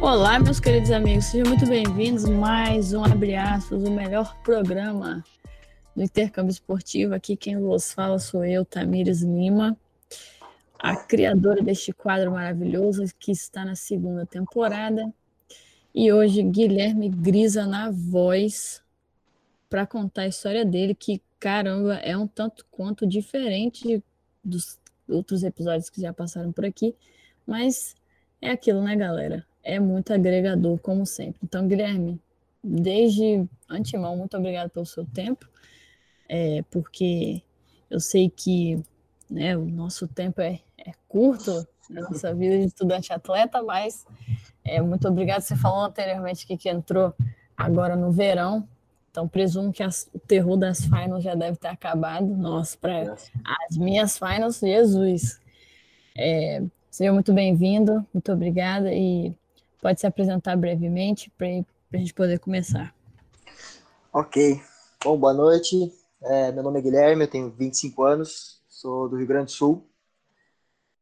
Olá, meus queridos amigos, sejam muito bem-vindos. Mais um Abre Aspas, o melhor programa do intercâmbio esportivo. Aqui quem vos fala sou eu, Tamires Lima, a criadora deste quadro maravilhoso que está na segunda temporada. E hoje, Guilherme Grisa na voz para contar a história dele, que caramba, é um tanto quanto diferente dos outros episódios que já passaram por aqui, mas é aquilo, né, galera? É muito agregador, como sempre. Então, Guilherme, desde antemão, muito obrigado pelo seu tempo, é, porque eu sei que né, o nosso tempo é, é curto na nossa vida de estudante atleta, mas é, muito obrigado. Você falou anteriormente que, que entrou agora no verão, então, presumo que as, o terror das finals já deve ter acabado. Nossa, para as minhas finals, Jesus. É, seja muito bem-vindo, muito obrigada e pode se apresentar brevemente para a gente poder começar. Ok. Bom, boa noite. É, meu nome é Guilherme, eu tenho 25 anos, sou do Rio Grande do Sul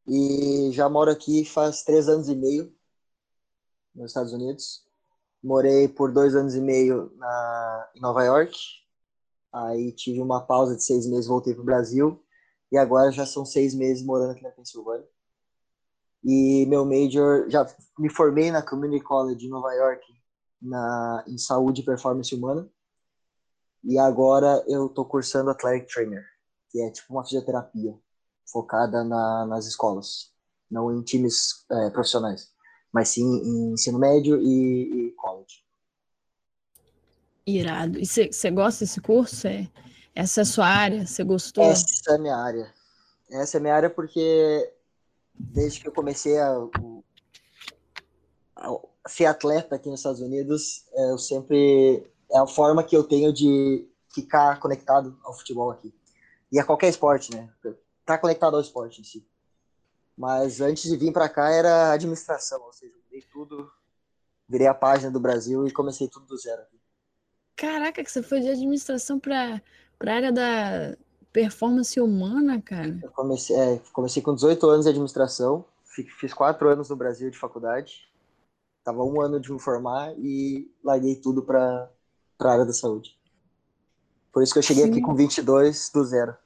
e já moro aqui faz três anos e meio nos Estados Unidos. Morei por dois anos e meio na, em Nova York. Aí tive uma pausa de seis meses, voltei para o Brasil. E agora já são seis meses morando aqui na Pensilvânia. E meu major, já me formei na Community College de Nova York na, em saúde e performance humana. E agora eu estou cursando Athletic Trainer, que é tipo uma fisioterapia focada na, nas escolas, não em times é, profissionais mas sim em ensino médio e, e college. Irado. E você gosta desse curso? É, essa é a sua área? Você gostou? Essa é a minha área. Essa é a minha área porque desde que eu comecei a, a ser atleta aqui nos Estados Unidos, é, eu sempre é a forma que eu tenho de ficar conectado ao futebol aqui. E a qualquer esporte, né? Tá conectado ao esporte em si. Mas antes de vir para cá era administração, ou seja, virei tudo, virei a página do Brasil e comecei tudo do zero. Caraca, que você foi de administração para a área da performance humana, cara. Eu comecei, é, comecei com 18 anos de administração, fiz quatro anos no Brasil de faculdade, tava um ano de me formar e larguei tudo para a área da saúde. Por isso que eu cheguei Sim. aqui com 22 do zero.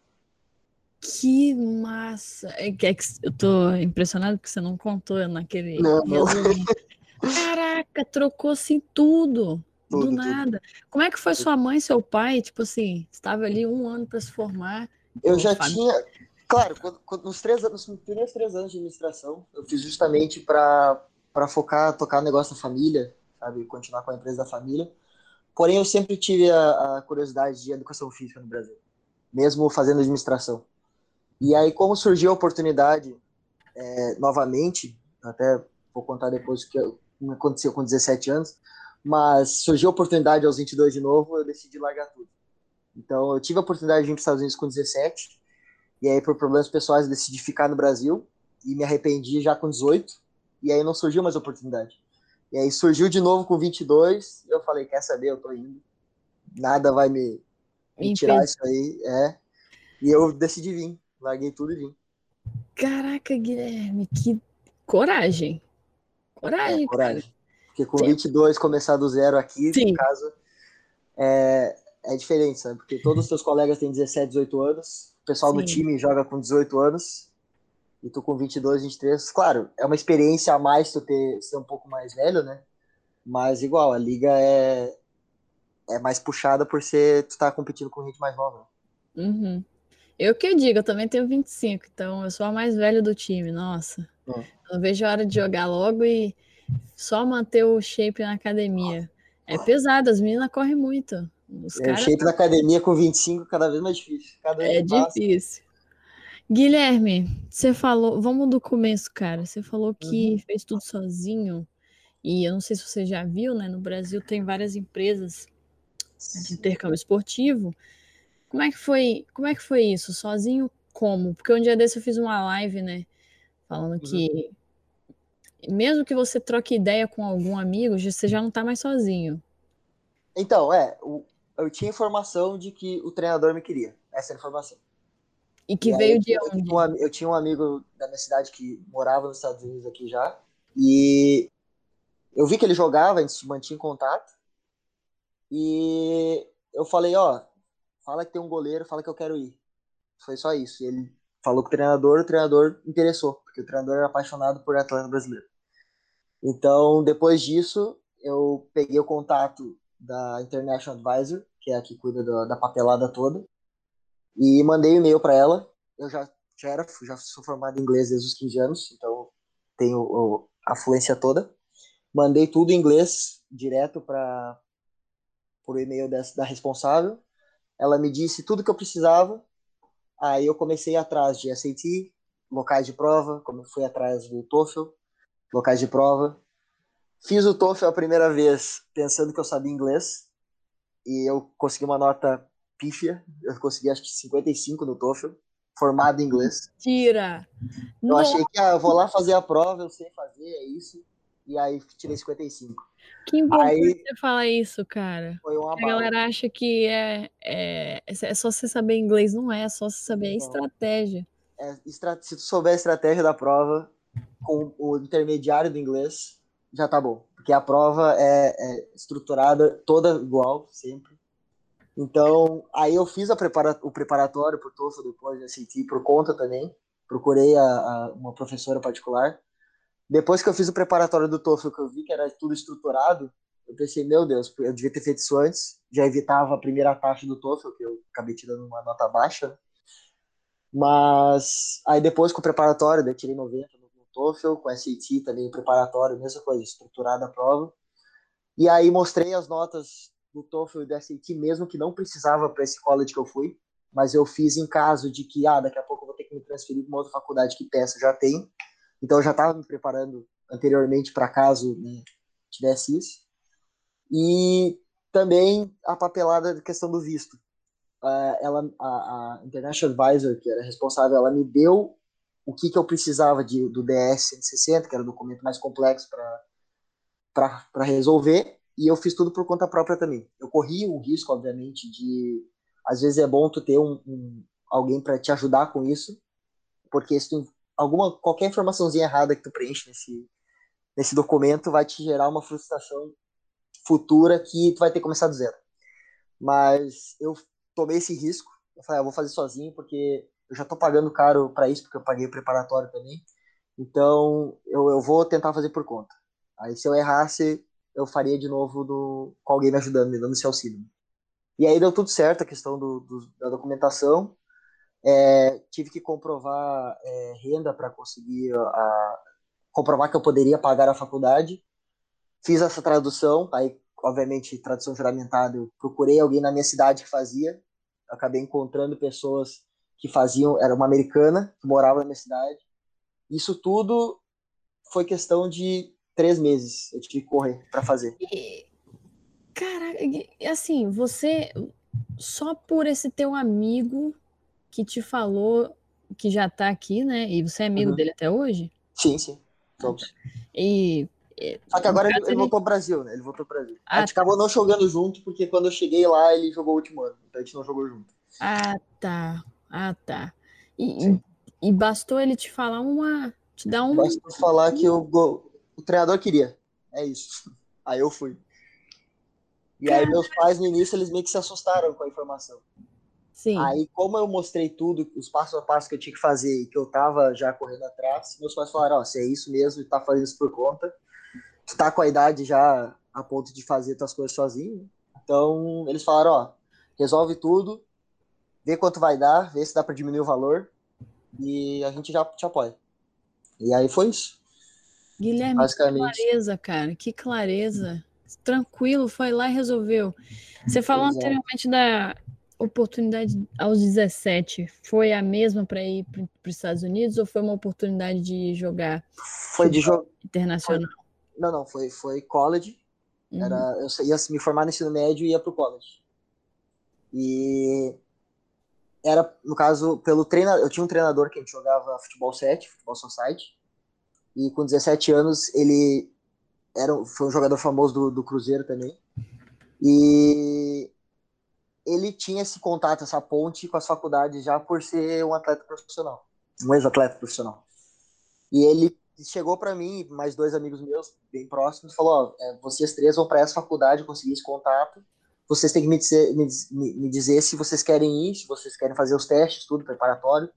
Que massa! É que, é eu tô impressionado porque você não contou naquele não, não. Caraca, trocou assim tudo, tudo do nada. Tudo. Como é que foi sua mãe, seu pai? Tipo assim, estava ali um ano para se formar. Eu já tinha, claro, quando, quando, nos três anos, nos primeiros três anos de administração, eu fiz justamente para para focar, tocar o negócio da família, sabe, continuar com a empresa da família. Porém, eu sempre tive a, a curiosidade de educação física no Brasil, mesmo fazendo administração. E aí, como surgiu a oportunidade é, novamente, até vou contar depois o que aconteceu com 17 anos, mas surgiu a oportunidade aos 22 de novo, eu decidi largar tudo. Então, eu tive a oportunidade de vir para os Estados Unidos com 17, e aí, por problemas pessoais, eu decidi ficar no Brasil, e me arrependi já com 18, e aí não surgiu mais oportunidade. E aí surgiu de novo com 22, eu falei, quer saber, eu tô indo, nada vai me, me tirar isso aí, é. E eu decidi vir larguei tudo e vim. Caraca, Guilherme, que coragem. Coragem, é, coragem. Cara. Porque com Sim. 22 começar do zero aqui, Sim. no caso, é, é diferente, sabe? Porque todos os seus colegas têm 17, 18 anos, o pessoal Sim. do time joga com 18 anos, e tu com 22, 23. Claro, é uma experiência a mais tu ter, ser um pouco mais velho, né? Mas igual, a liga é, é mais puxada por ser tu tá competindo com gente mais nova. Uhum. Eu que digo, eu também tenho 25, então eu sou a mais velha do time, nossa. Hum. Eu não vejo a hora de jogar logo e só manter o shape na academia. É pesado, as meninas correm muito. Os é, cara... O shape na academia com 25 cada vez mais difícil. Cada vez é difícil. Guilherme, você falou, vamos do começo, cara. Você falou que uhum. fez tudo sozinho. E eu não sei se você já viu, né? No Brasil tem várias empresas de intercâmbio esportivo como é que foi, como é que foi isso? Sozinho como? Porque um dia desse eu fiz uma live, né, falando uhum. que mesmo que você troque ideia com algum amigo, você já não tá mais sozinho. Então, é, eu tinha informação de que o treinador me queria. Essa é a informação. E que e veio aí, de eu, onde? Um, eu tinha um amigo da minha cidade que morava nos Estados Unidos aqui já, e eu vi que ele jogava, a gente se mantinha em contato. E eu falei, ó, fala que tem um goleiro, fala que eu quero ir. Foi só isso. E ele falou com o treinador, o treinador interessou, porque o treinador era apaixonado por atleta brasileiro. Então, depois disso, eu peguei o contato da International Advisor, que é a que cuida da, da papelada toda, e mandei e-mail para ela. Eu já, já era, já sou formado em inglês desde os 15 anos, então tenho a fluência toda. Mandei tudo em inglês direto para por e-mail dessa, da responsável. Ela me disse tudo que eu precisava. Aí eu comecei atrás de SAT, locais de prova, como fui atrás do TOEFL, locais de prova. Fiz o TOEFL a primeira vez pensando que eu sabia inglês e eu consegui uma nota pífia. Eu consegui acho que 55 no TOEFL, formado em inglês. Tira. Eu Nossa. achei que ah, eu vou lá fazer a prova, eu sei fazer, é isso. E aí tirei 55. Que importante aí, você falar isso, cara. A galera acha que é, é, é só você saber inglês, não é, é só você saber a estratégia. É, se tu souber a estratégia da prova, com o intermediário do inglês, já tá bom. Porque a prova é, é estruturada toda igual, sempre. Então, aí eu fiz prepara o preparatório por TOEFL depois, SAT por conta também. Procurei a, a, uma professora particular depois que eu fiz o preparatório do TOEFL, que eu vi que era tudo estruturado, eu pensei, meu Deus, eu devia ter feito isso antes, já evitava a primeira taxa do TOEFL, que eu acabei tirando uma nota baixa. Mas aí depois com o preparatório, eu tirei 90 no TOEFL, com SAT também preparatório, mesma coisa, estruturada a prova. E aí mostrei as notas do TOEFL e do SAT, mesmo que não precisava para esse college que eu fui, mas eu fiz em caso de que, ah, daqui a pouco eu vou ter que me transferir para uma outra faculdade que peça já tem. Então eu já estava me preparando anteriormente para caso né, tivesse isso. E também a papelada da questão do visto. Uh, ela, a, a, International Advisor, que era responsável, ela me deu o que, que eu precisava de, do DS 160, que era o documento mais complexo para resolver, e eu fiz tudo por conta própria também. Eu corri o risco, obviamente, de. Às vezes é bom tu ter um, um alguém para te ajudar com isso, porque se tu alguma qualquer informaçãozinha errada que tu preenche nesse nesse documento vai te gerar uma frustração futura que tu vai ter que começar do zero. Mas eu tomei esse risco. Eu falei, ah, eu vou fazer sozinho porque eu já tô pagando caro para isso porque eu paguei o preparatório também. Então eu, eu vou tentar fazer por conta. Aí se eu errasse, eu faria de novo do, com alguém me ajudando, me dando esse auxílio. E aí deu tudo certo a questão do, do da documentação. É, tive que comprovar é, renda para conseguir a, comprovar que eu poderia pagar a faculdade. Fiz essa tradução, aí, obviamente, tradução juramentada. Eu procurei alguém na minha cidade que fazia. Acabei encontrando pessoas que faziam, era uma americana que morava na minha cidade. Isso tudo foi questão de três meses. Eu tive que correr para fazer. E, cara, assim, você só por esse teu amigo que te falou que já tá aqui, né? E você é amigo uhum. dele até hoje? Sim, sim. Somos. E. Só que agora ele, ele, voltou ao Brasil, né? Ele voltou ao Brasil. Ah, a gente tá. acabou não jogando junto, porque quando eu cheguei lá, ele jogou o último ano. Então a gente não jogou junto. Ah, tá. Ah, tá. E, e, bastou ele te falar uma. Te dar um. Bastou falar que o, o treinador queria. É isso. Aí eu fui. E Caramba. aí meus pais no início eles meio que se assustaram com a informação. Sim. Aí, como eu mostrei tudo, os passos a passo que eu tinha que fazer e que eu tava já correndo atrás, meus pais falaram, ó, oh, se é isso mesmo, tá fazendo isso por conta, tu tá com a idade já a ponto de fazer tuas coisas sozinho, então eles falaram, ó, resolve tudo, vê quanto vai dar, vê se dá para diminuir o valor e a gente já te apoia. E aí foi isso. Guilherme, que clareza, cara, que clareza. Tranquilo, foi lá e resolveu. Você falou Exato. anteriormente da, oportunidade aos 17 foi a mesma para ir para os Estados Unidos ou foi uma oportunidade de jogar? Foi de internacional. Foi, não, não, foi foi college. Uhum. Era, eu ia me formar no ensino médio e ia para o college. E era, no caso, pelo treinador, eu tinha um treinador que a gente jogava futebol 7, futebol society. E com 17 anos ele era, foi um jogador famoso do, do Cruzeiro também. E ele tinha esse contato, essa ponte com as faculdades já por ser um atleta profissional, um ex-atleta profissional. E ele chegou para mim, mais dois amigos meus, bem próximos, falou: é, vocês três vão para essa faculdade, conseguir esse contato. Vocês têm que me dizer, me, me dizer se vocês querem ir, se vocês querem fazer os testes, tudo preparatório.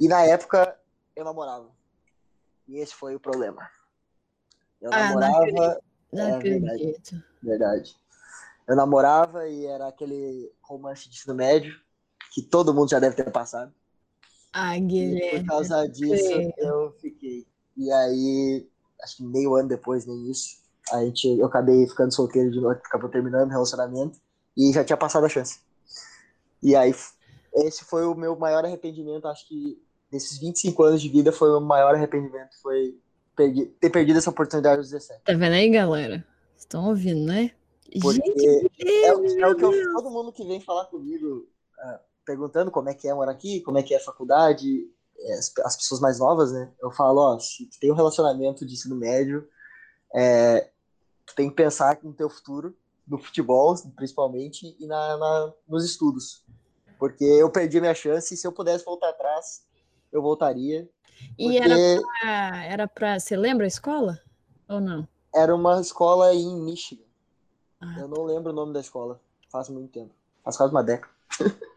E na época eu namorava. E esse foi o problema. Eu ah, namorava. Não não é, acredito. Verdade, verdade. Eu namorava e era aquele romance de ensino médio que todo mundo já deve ter passado. Ah, Guilherme. E por causa disso, eu fiquei. E aí, acho que meio ano depois, nem isso, a gente, eu acabei ficando solteiro de novo, acabou terminando o relacionamento e já tinha passado a chance. E aí, esse foi o meu maior arrependimento, acho que desses 25 anos de vida foi o maior arrependimento, foi perdi, ter perdido essa oportunidade aos 17. Tá vendo aí, galera? Estão ouvindo, né? Porque Gente, é, é, o que eu, todo mundo que vem falar comigo, uh, perguntando como é que é morar aqui, como é que é a faculdade, é, as, as pessoas mais novas, né? Eu falo, ó, se tem um relacionamento de ensino médio, é, tem que pensar no teu futuro, no futebol, principalmente, e na, na, nos estudos. Porque eu perdi minha chance e se eu pudesse voltar atrás, eu voltaria. E era pra, era pra. Você lembra a escola? Ou não? Era uma escola em Michigan. Ah. Eu não lembro o nome da escola. Faz muito tempo. Faz quase uma década.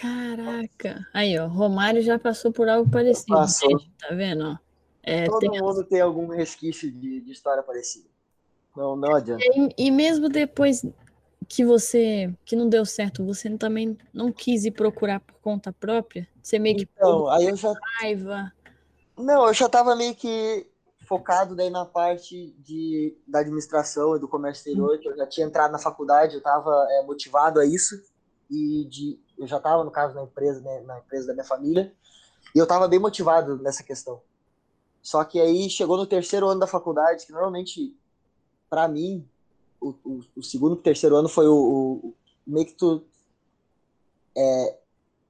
Caraca. Aí, ó. Romário já passou por algo parecido. Passou. Tá vendo? É, Todo tem... mundo tem algum resquício de, de história parecida. Não, não adianta. E, e mesmo depois que você que não deu certo, você também não quis ir procurar por conta própria? Você meio que então, aí eu já raiva. Não, eu já tava meio que focado daí na parte de, da administração e do comércio exterior, que eu já tinha entrado na faculdade, eu estava é, motivado a isso e de, eu já estava no caso na empresa, né, na empresa da minha família e eu estava bem motivado nessa questão. Só que aí chegou no terceiro ano da faculdade, que normalmente para mim o, o, o segundo e terceiro ano foi o, o meio que tu. É,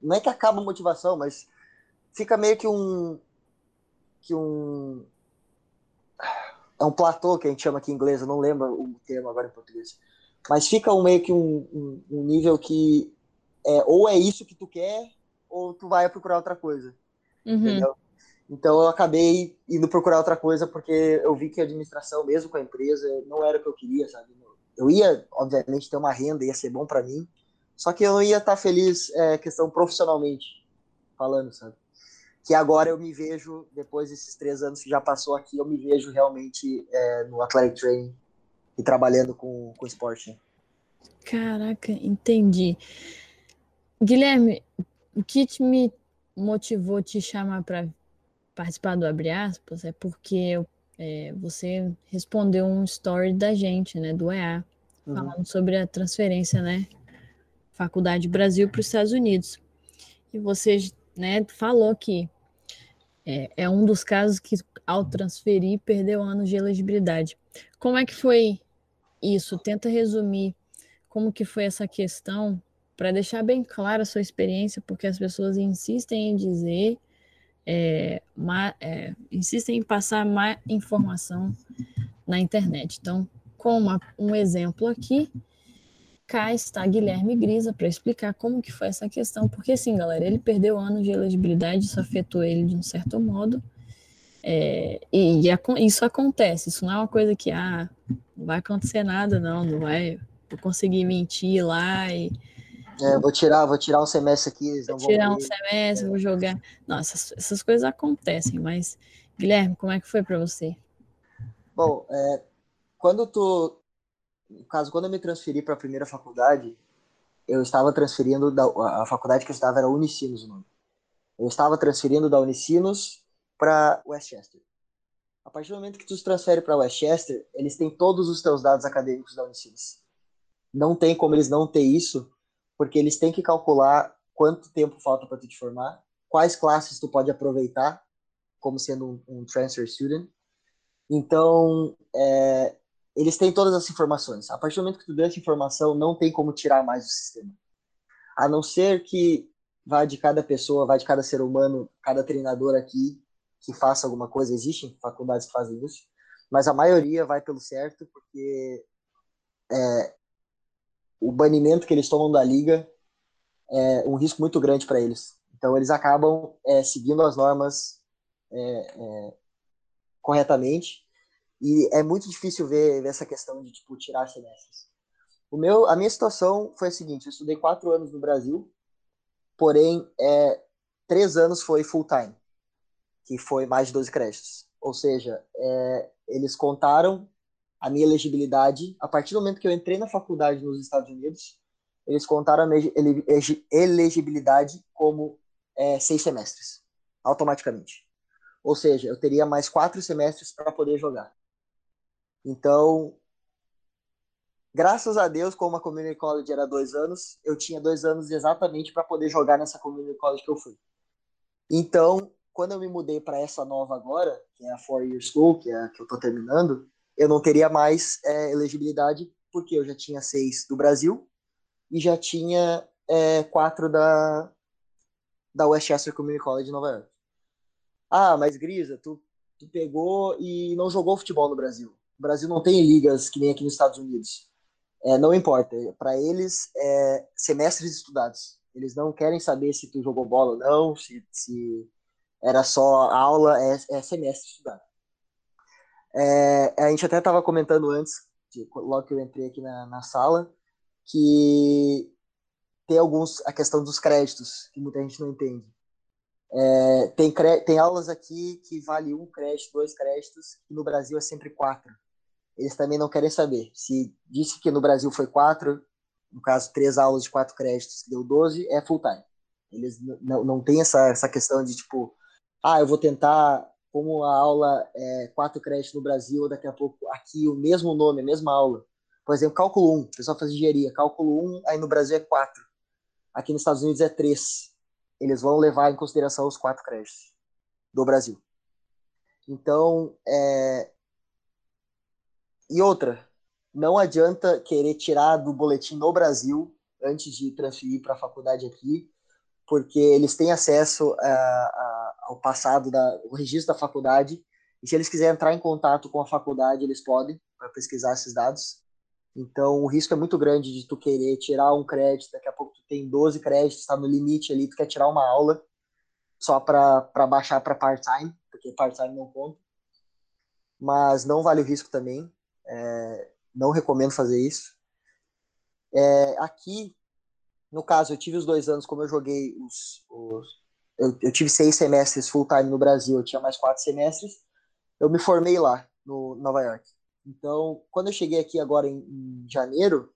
não é que acaba a motivação, mas fica meio que um. que um. É um platô que a gente chama aqui em inglês, eu não lembro o termo agora em português. Mas fica um, meio que um, um, um nível que é, ou é isso que tu quer, ou tu vai procurar outra coisa. Uhum. Entendeu? Então eu acabei indo procurar outra coisa porque eu vi que a administração, mesmo com a empresa, não era o que eu queria, sabe? Eu ia, obviamente, ter uma renda, ia ser bom para mim, só que eu não ia estar tá feliz, é, questão profissionalmente falando, sabe? Que agora eu me vejo, depois desses três anos que já passou aqui, eu me vejo realmente é, no Athletic Training e trabalhando com, com esporte. Caraca, entendi. Guilherme, o que me motivou te chamar para participar do Abre Aspas é porque é, você respondeu um story da gente, né, do EA, uhum. falando sobre a transferência, né, Faculdade Brasil para os Estados Unidos. E você, né, falou que é, é, um dos casos que, ao transferir, perdeu anos de elegibilidade. Como é que foi isso? Tenta resumir como que foi essa questão para deixar bem clara a sua experiência, porque as pessoas insistem em dizer é, ma, é, insistem em passar má informação na internet. Então, com uma, um exemplo aqui, cá está Guilherme Grisa para explicar como que foi essa questão, porque assim, galera, ele perdeu anos de elegibilidade, isso afetou ele de um certo modo, é, e, e, isso acontece, isso não é uma coisa que, ah, não vai acontecer nada, não, não vai, conseguir mentir lá e é, vou tirar, vou tirar um semestre aqui. vou tirar um semestre, é. vou jogar. Nossa, essas, essas, coisas acontecem, mas Guilherme, como é que foi para você? Bom, é, quando tu, no caso, quando eu me transferi para a primeira faculdade, eu estava transferindo da a faculdade que eu estava era Unicinos o nome. Eu estava transferindo da Unicinos para Westchester. A partir do momento que tu se transfere para Westchester, eles têm todos os teus dados acadêmicos da Unicinos. Não tem como eles não ter isso porque eles têm que calcular quanto tempo falta para tu te formar, quais classes tu pode aproveitar como sendo um, um transfer student. Então, é, eles têm todas as informações. A partir do momento que tu deu essa informação, não tem como tirar mais do sistema. A não ser que vá de cada pessoa, vá de cada ser humano, cada treinador aqui que faça alguma coisa. Existem faculdades que fazem isso, mas a maioria vai pelo certo, porque é, o banimento que eles tomam da liga é um risco muito grande para eles. Então eles acabam é, seguindo as normas é, é, corretamente. E é muito difícil ver, ver essa questão de tipo tirar semestres. O meu, a minha situação foi a seguinte: eu estudei quatro anos no Brasil, porém é, três anos foi full time, que foi mais de 12 créditos. Ou seja, é, eles contaram a minha elegibilidade a partir do momento que eu entrei na faculdade nos Estados Unidos. Eles contaram a minha elegibilidade como é, seis semestres, automaticamente. Ou seja, eu teria mais quatro semestres para poder jogar. Então, graças a Deus, como a Community College era dois anos, eu tinha dois anos exatamente para poder jogar nessa Community College que eu fui. Então, quando eu me mudei para essa nova agora, que é a Four Year School, que é a que eu estou terminando, eu não teria mais é, elegibilidade, porque eu já tinha seis do Brasil e já tinha é, quatro da, da Westchester Community College de Nova York. Ah, mas Grisa, tu, tu pegou e não jogou futebol no Brasil. O Brasil não tem ligas que nem aqui nos Estados Unidos. É, não importa. Para eles, é semestres estudados. Eles não querem saber se tu jogou bola ou não, se, se era só aula, é, é semestre estudado. É, a gente até estava comentando antes, logo que eu entrei aqui na, na sala, que tem alguns a questão dos créditos que muita gente não entende. É, tem, tem aulas aqui que vale um crédito, dois créditos, e no Brasil é sempre quatro. Eles também não querem saber. Se disse que no Brasil foi quatro, no caso, três aulas de quatro créditos, deu 12, é full time. Eles não, não tem essa, essa questão de tipo, ah, eu vou tentar, como a aula é quatro créditos no Brasil, daqui a pouco aqui o mesmo nome, a mesma aula. Por exemplo, cálculo 1, o pessoal faz engenharia, cálculo 1, aí no Brasil é 4. Aqui nos Estados Unidos é 3. Eles vão levar em consideração os quatro créditos do Brasil. Então, é... e outra, não adianta querer tirar do boletim no Brasil antes de transferir para a faculdade aqui, porque eles têm acesso a, a, ao passado, da, o registro da faculdade, e se eles quiserem entrar em contato com a faculdade, eles podem, para pesquisar esses dados. Então, o risco é muito grande de tu querer tirar um crédito, daqui a pouco tu tem 12 créditos, está no limite ali, tu quer tirar uma aula só para baixar para part-time, porque part-time não conta. Mas não vale o risco também, é, não recomendo fazer isso. É, aqui, no caso, eu tive os dois anos, como eu joguei os. os eu, eu, tive seis semestres full time no Brasil, eu tinha mais quatro semestres. Eu me formei lá, no Nova York. Então, quando eu cheguei aqui agora em, em janeiro,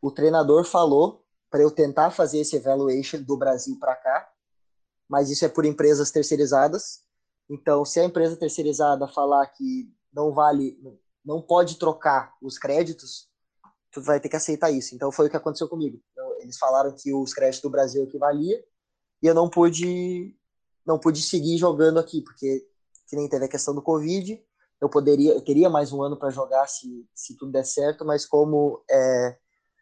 o treinador falou para eu tentar fazer esse evaluation do Brasil para cá, mas isso é por empresas terceirizadas. Então, se a empresa terceirizada falar que não vale, não pode trocar os créditos, tu vai ter que aceitar isso. Então foi o que aconteceu comigo. Então, eles falaram que os créditos do Brasil equivalia e eu não pude não pude seguir jogando aqui porque que nem teve a questão do Covid, eu poderia, eu teria mais um ano para jogar se, se tudo der certo, mas como é,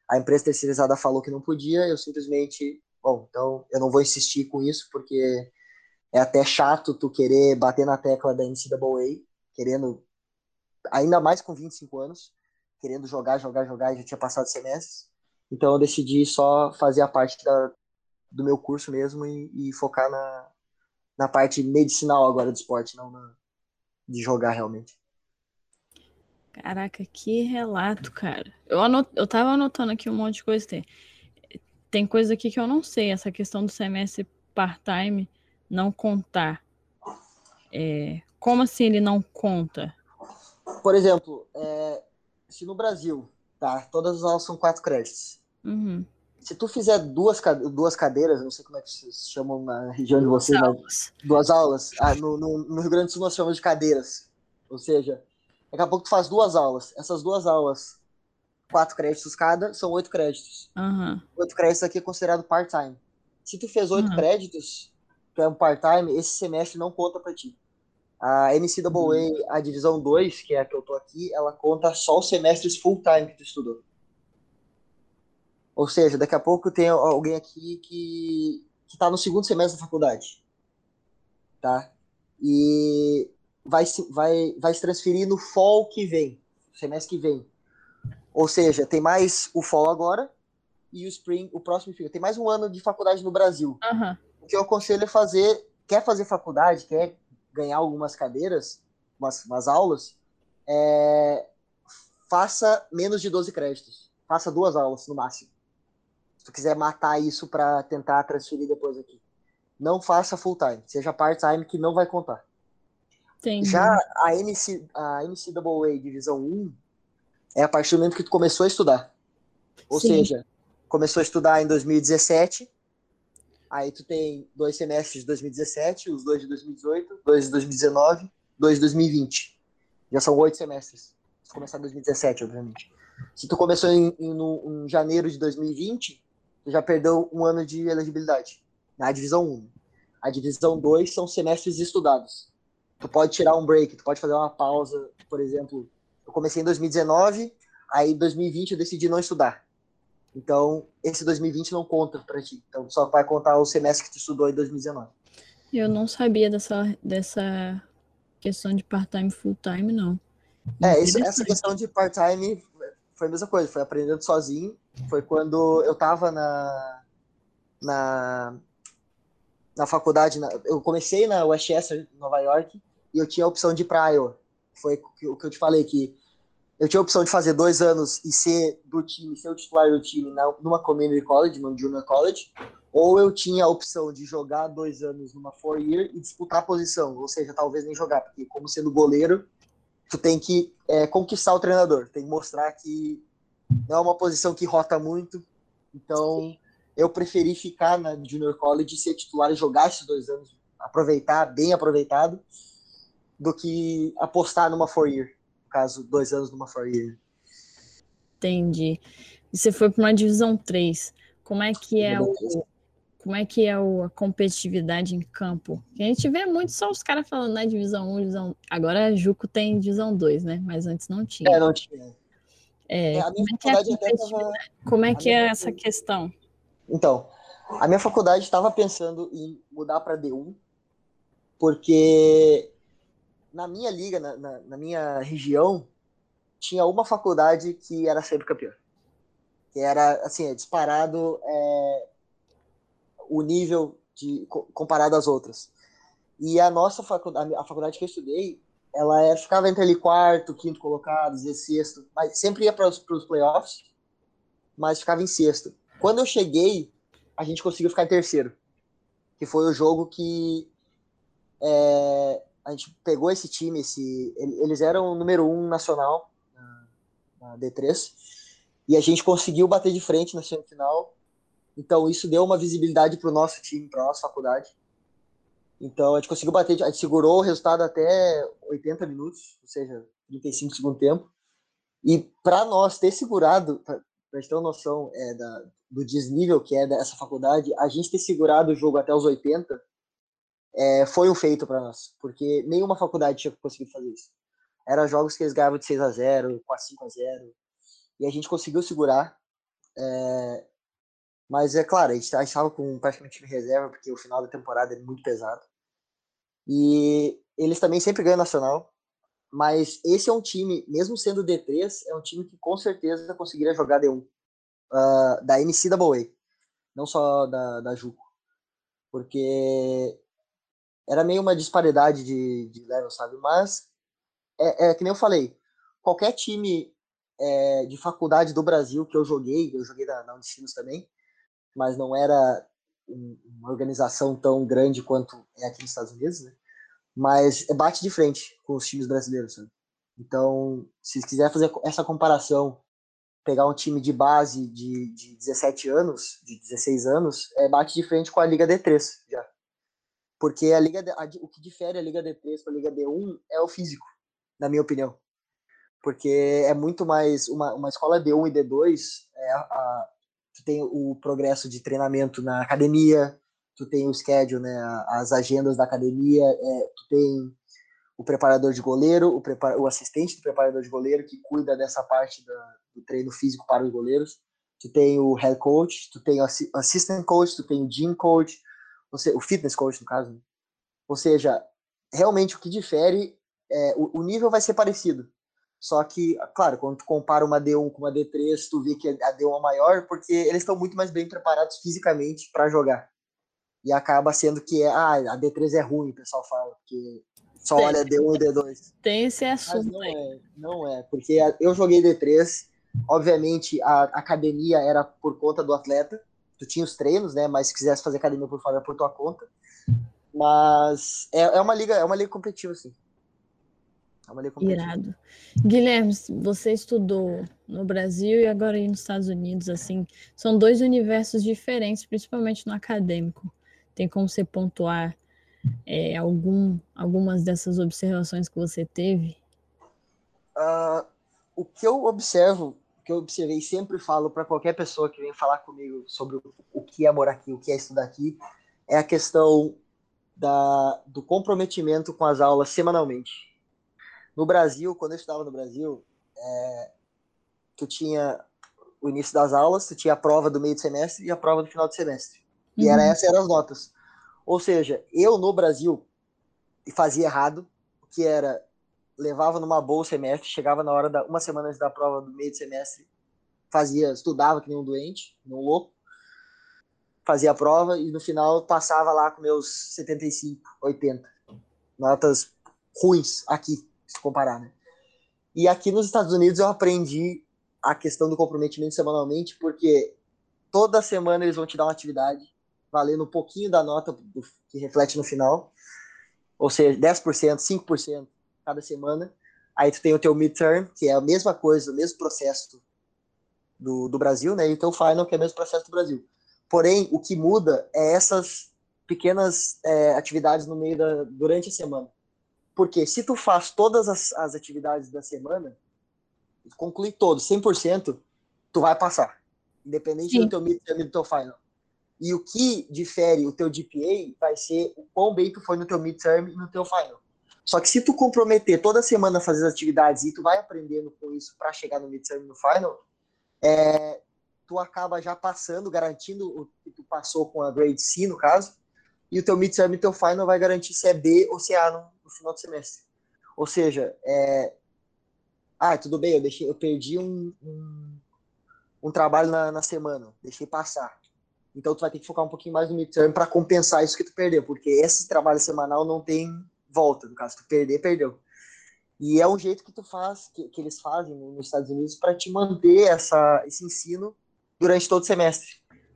a empresa terceirizada falou que não podia, eu simplesmente, bom, então eu não vou insistir com isso porque é até chato tu querer bater na tecla da NCAA, querendo ainda mais com 25 anos, querendo jogar, jogar, jogar, e já tinha passado semestres. Então eu decidi só fazer a parte da, do meu curso mesmo e, e, focar na, na parte medicinal agora do esporte, não na, de jogar realmente. Caraca, que relato, cara. Eu, anot, eu tava anotando aqui um monte de coisa. Tem, tem coisa aqui que eu não sei. Essa questão do semestre part-time não contar. É, como assim ele não conta? Por exemplo, é, se no Brasil, tá? Todas as aulas são quatro créditos. Uhum. Se tu fizer duas, duas cadeiras, não sei como é que vocês chamam na região de vocês, duas aulas. Duas aulas. Ah, no, no, no, Rio Grande do Sul nós chamamos de cadeiras. Ou seja, daqui a pouco tu faz duas aulas. Essas duas aulas, quatro créditos cada, são oito créditos. Uhum. Oito créditos aqui é considerado part-time. Se tu fez oito uhum. créditos, que é um part-time, esse semestre não conta para ti. A NCAA, uhum. a divisão 2, que é a que eu tô aqui, ela conta só os semestres full time que tu estudou. Ou seja, daqui a pouco tem alguém aqui que, que tá no segundo semestre da faculdade. Tá? E vai, vai, vai se transferir no fall que vem, semestre que vem. Ou seja, tem mais o fall agora e o spring, o próximo Tem mais um ano de faculdade no Brasil. Uhum. O que eu aconselho é fazer, quer fazer faculdade, quer ganhar algumas cadeiras, umas, umas aulas, é, faça menos de 12 créditos. Faça duas aulas no máximo. Se tu quiser matar isso para tentar transferir depois aqui. Não faça full time, seja part-time que não vai contar. Entendi. Já a, NC, a NCAA Divisão 1 é a partir do momento que tu começou a estudar. Ou Sim. seja, começou a estudar em 2017, aí tu tem dois semestres de 2017, os dois de 2018, dois de 2019, dois de 2020. Já são oito semestres. Se começar em 2017, obviamente. Se tu começou em, em, no, em janeiro de 2020, tu já perdeu um ano de elegibilidade na divisão 1. A divisão 2 são semestres estudados. Tu pode tirar um break, tu pode fazer uma pausa, por exemplo, eu comecei em 2019, aí em 2020 eu decidi não estudar. Então, esse 2020 não conta para ti. Então, só vai contar o semestre que tu estudou em 2019. Eu não sabia dessa, dessa questão de part-time full-time, não. É, isso, essa questão de part-time foi a mesma coisa, foi aprendendo sozinho. Foi quando eu estava na, na, na faculdade, na, eu comecei na Westchester, Nova York, e eu tinha a opção de ir Iowa. Foi o que eu te falei, que eu tinha a opção de fazer dois anos e ser do time, ser o titular do time na, numa community college, numa junior college, ou eu tinha a opção de jogar dois anos numa four year e disputar a posição, ou seja, talvez nem jogar, porque como sendo goleiro, tu tem que é, conquistar o treinador, tem que mostrar que não é uma posição que rota muito, então eu preferi ficar na junior college, ser titular e jogar esses dois anos, aproveitar, bem aproveitado, do que apostar numa four year, no caso, dois anos numa four year. Entendi. E você foi para uma divisão 3. Como é que é o, como é que é a competitividade em campo? A gente vê muito só os caras falando na né, divisão 1, divisão. Agora a Juco tem divisão 2, né? Mas antes não tinha. É, não tinha. É, é como é que é, tava... como é, que é essa questão? Então, a minha faculdade estava pensando em mudar para D1, porque na minha liga, na, na, na, minha região, tinha uma faculdade que era sempre campeã. Que era, assim, é disparado é, o nível de, comparado às outras. E a nossa faculdade, a faculdade que eu estudei, ela é, ficava entre ali quarto, quinto colocado, sexto, mas sempre ia para os playoffs, mas ficava em sexto. Quando eu cheguei, a gente conseguiu ficar em terceiro, que foi o jogo que é, a gente pegou esse time, esse, eles eram o número um nacional na, na D3, e a gente conseguiu bater de frente na semifinal. Então isso deu uma visibilidade para o nosso time, para nossa faculdade. Então a gente conseguiu bater, a gente segurou o resultado até 80 minutos, ou seja, 35 segundo tempo. E para nós ter segurado, para gente ter uma noção é, da, do desnível que é dessa faculdade, a gente ter segurado o jogo até os 80 é, foi um feito para nós, porque nenhuma faculdade tinha conseguido fazer isso. Eram jogos que eles ganhavam de 6 a 0 4 5 a 0 e a gente conseguiu segurar. É, mas é claro, a gente estava com praticamente time reserva, porque o final da temporada é muito pesado. E eles também sempre ganham nacional, mas esse é um time, mesmo sendo D3, é um time que com certeza conseguiria jogar D1 uh, ah, da NCAA, não só da, da Juco. Porque era meio uma disparidade de, de level, sabe? Mas é, é que nem eu falei, qualquer time é, de faculdade do Brasil que eu joguei, eu joguei na, na Unicinos também, mas não era uma organização tão grande quanto é aqui nos Estados Unidos, né? Mas bate de frente com os times brasileiros, sabe? Então, se quiser fazer essa comparação, pegar um time de base de, de 17 anos, de 16 anos, é, bate de frente com a Liga D3 já. Porque a Liga a, o que difere a Liga D3 para a Liga D1 é o físico, na minha opinião. Porque é muito mais uma, uma escola D1 e D2, é a, tu tem o progresso de treinamento na academia, tu tem o schedule, né, as agendas da academia, é, tu tem o preparador de goleiro, o, prepara, o assistente do preparador de goleiro que cuida dessa parte da, do treino físico para os goleiros. Tu tem o head coach, tu tem o assistant coach, tu tem o gym coach, você, o fitness coach, no caso. Né? Ou seja, realmente o que difere é o, o, nível vai ser parecido. Só que, claro, quando tu compara uma D1 com uma D3, tu vê que a D1 é maior porque eles estão muito mais bem preparados fisicamente para jogar. E acaba sendo que ah, a D3 é ruim, o pessoal fala, porque só tem. olha D1 e D2. Tem esse assunto. Mas não é, não é, porque eu joguei D3, obviamente a academia era por conta do atleta, tu tinha os treinos, né? Mas se quisesse fazer academia por fora, era por tua conta. Mas é, é uma liga, é uma liga competitiva, sim. Competitiva. Irado. Guilherme, você estudou no Brasil e agora aí nos Estados Unidos, assim, são dois universos diferentes, principalmente no acadêmico. Tem como você pontuar é, algum, algumas dessas observações que você teve? Uh, o que eu observo, o que eu observei e sempre falo para qualquer pessoa que vem falar comigo sobre o que é morar aqui, o que é estudar aqui, é a questão da, do comprometimento com as aulas semanalmente. No Brasil, quando eu estudava no Brasil, é, tu tinha o início das aulas, tu tinha a prova do meio de semestre e a prova do final de semestre. E uhum. era essas eram as notas. Ou seja, eu no Brasil fazia errado, que era levava numa bolsa semestre, chegava na hora da uma semana antes da prova do meio de semestre, fazia, estudava que nem um doente, um louco, fazia a prova e no final passava lá com meus 75, 80. Notas ruins aqui, se comparar, né? E aqui nos Estados Unidos eu aprendi a questão do comprometimento semanalmente, porque toda semana eles vão te dar uma atividade valendo um pouquinho da nota que reflete no final, ou seja, 10%, 5% cada semana. Aí tu tem o teu midterm, que é a mesma coisa, o mesmo processo do, do Brasil, né? E o teu final, que é o mesmo processo do Brasil. Porém, o que muda é essas pequenas é, atividades no meio da durante a semana. Porque se tu faz todas as, as atividades da semana, conclui todo, 100%, tu vai passar. Independente Sim. do teu midterm e do teu final. E o que difere o teu GPA vai ser o quão bem tu foi no teu midterm e no teu final. Só que se tu comprometer toda semana a fazer as atividades e tu vai aprendendo com isso para chegar no midterm e no final, é, tu acaba já passando, garantindo o que tu passou com a grade C, no caso, e o teu midterm e teu final vai garantir se é B ou se é A no, no final do semestre. Ou seja, é, ah, tudo bem, eu, deixei, eu perdi um, um, um trabalho na, na semana, deixei passar então tu vai ter que focar um pouquinho mais no midterm para compensar isso que tu perdeu, porque esse trabalho semanal não tem volta, no caso, tu perder, perdeu. E é um jeito que tu faz, que, que eles fazem nos Estados Unidos para te manter essa, esse ensino durante todo o semestre,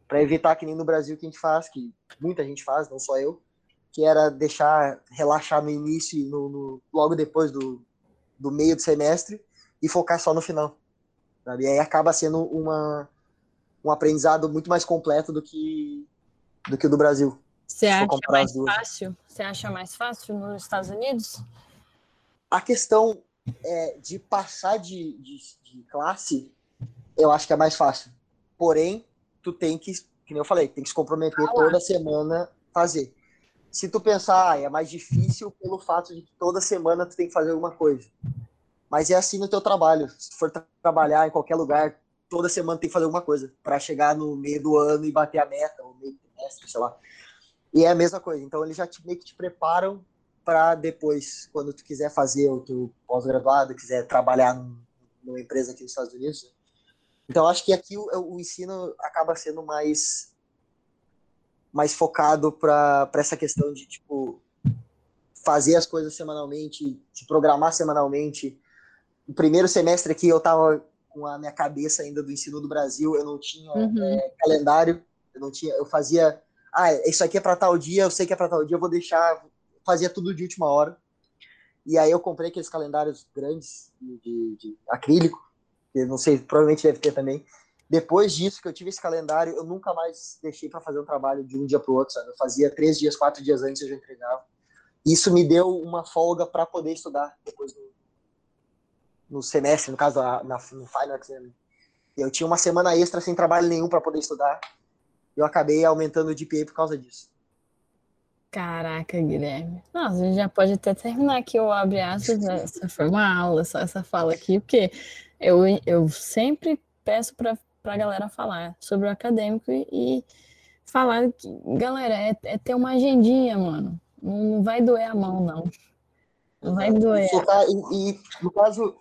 para evitar que nem no Brasil que a gente faz, que muita gente faz, não só eu, que era deixar relaxar no início e no, no, logo depois do, do meio do semestre e focar só no final. Sabe? E aí acaba sendo uma um aprendizado muito mais completo do que do que o do Brasil. Você acha mais fácil? Você acha mais fácil nos Estados Unidos? A questão é, de passar de, de, de, classe, eu acho que é mais fácil. Porém, tu tem que, que eu falei, tem que se comprometer ah, toda semana fazer. Se tu pensar, ah, é mais difícil pelo fato de que toda semana tu tem que fazer alguma coisa. Mas é assim no teu trabalho. Se tu for tra trabalhar em qualquer lugar, toda semana tem que fazer alguma coisa para chegar no meio do ano e bater a meta, ou meio trimestre, sei lá. E é a mesma coisa. Então eles já te, meio que te preparam para depois, quando tu quiser fazer o teu pós-graduado, quiser trabalhar num, numa empresa aqui nos Estados Unidos. Então acho que aqui o, o ensino acaba sendo mais mais focado para essa questão de tipo fazer as coisas semanalmente, se programar semanalmente. O primeiro semestre aqui eu tava com a minha cabeça ainda do ensino do Brasil, eu não tinha uhum. é, calendário, eu não tinha, eu fazia, ah, isso aqui é para tal dia, eu sei que é para tal dia, eu vou deixar, fazia tudo de última hora. E aí eu comprei aqueles calendários grandes de, de, de acrílico, que não sei, provavelmente deve ter também. Depois disso que eu tive esse calendário, eu nunca mais deixei para fazer um trabalho de um dia para o outro, sabe? Eu fazia três dias, quatro dias antes eu já entregava. Isso me deu uma folga para poder estudar depois do, no semestre, no caso, na, no final exam. Eu tinha uma semana extra sem trabalho nenhum para poder estudar. Eu acabei aumentando o GPA por causa disso. Caraca, Guilherme. Nossa, a gente já pode até terminar aqui o abre aspas. Né? Essa foi uma aula, só essa fala aqui, porque eu, eu sempre peço para a galera falar sobre o acadêmico e, e falar que, galera, é, é, ter uma agendinha, mano. Não, não vai doer a mão, não. Não vai doer. E, e no caso,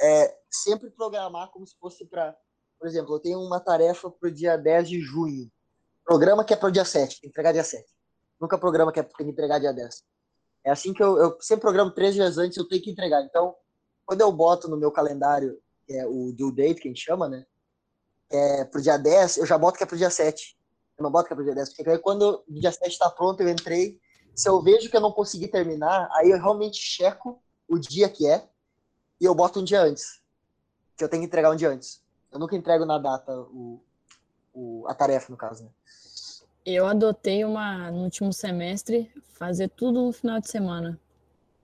é, sempre programar como se fosse para. Por exemplo, eu tenho uma tarefa para o dia 10 de junho. Programa que é para o dia 7, tem que entregar dia 7. Nunca programa que é para entregar dia 10. É assim que eu, eu sempre programo três dias antes, eu tenho que entregar. Então, quando eu boto no meu calendário, que é o due date, que a gente chama, né? É, pro dia 10, eu já boto que é pro dia 7. Eu não boto que é pro dia 10, porque aí quando o dia 7 tá pronto, eu entrei. Se eu vejo que eu não consegui terminar, aí eu realmente checo o dia que é e eu boto um dia antes. Que eu tenho que entregar um dia antes. Eu nunca entrego na data o, o, a tarefa, no caso, né? Eu adotei uma, no último semestre, fazer tudo no final de semana.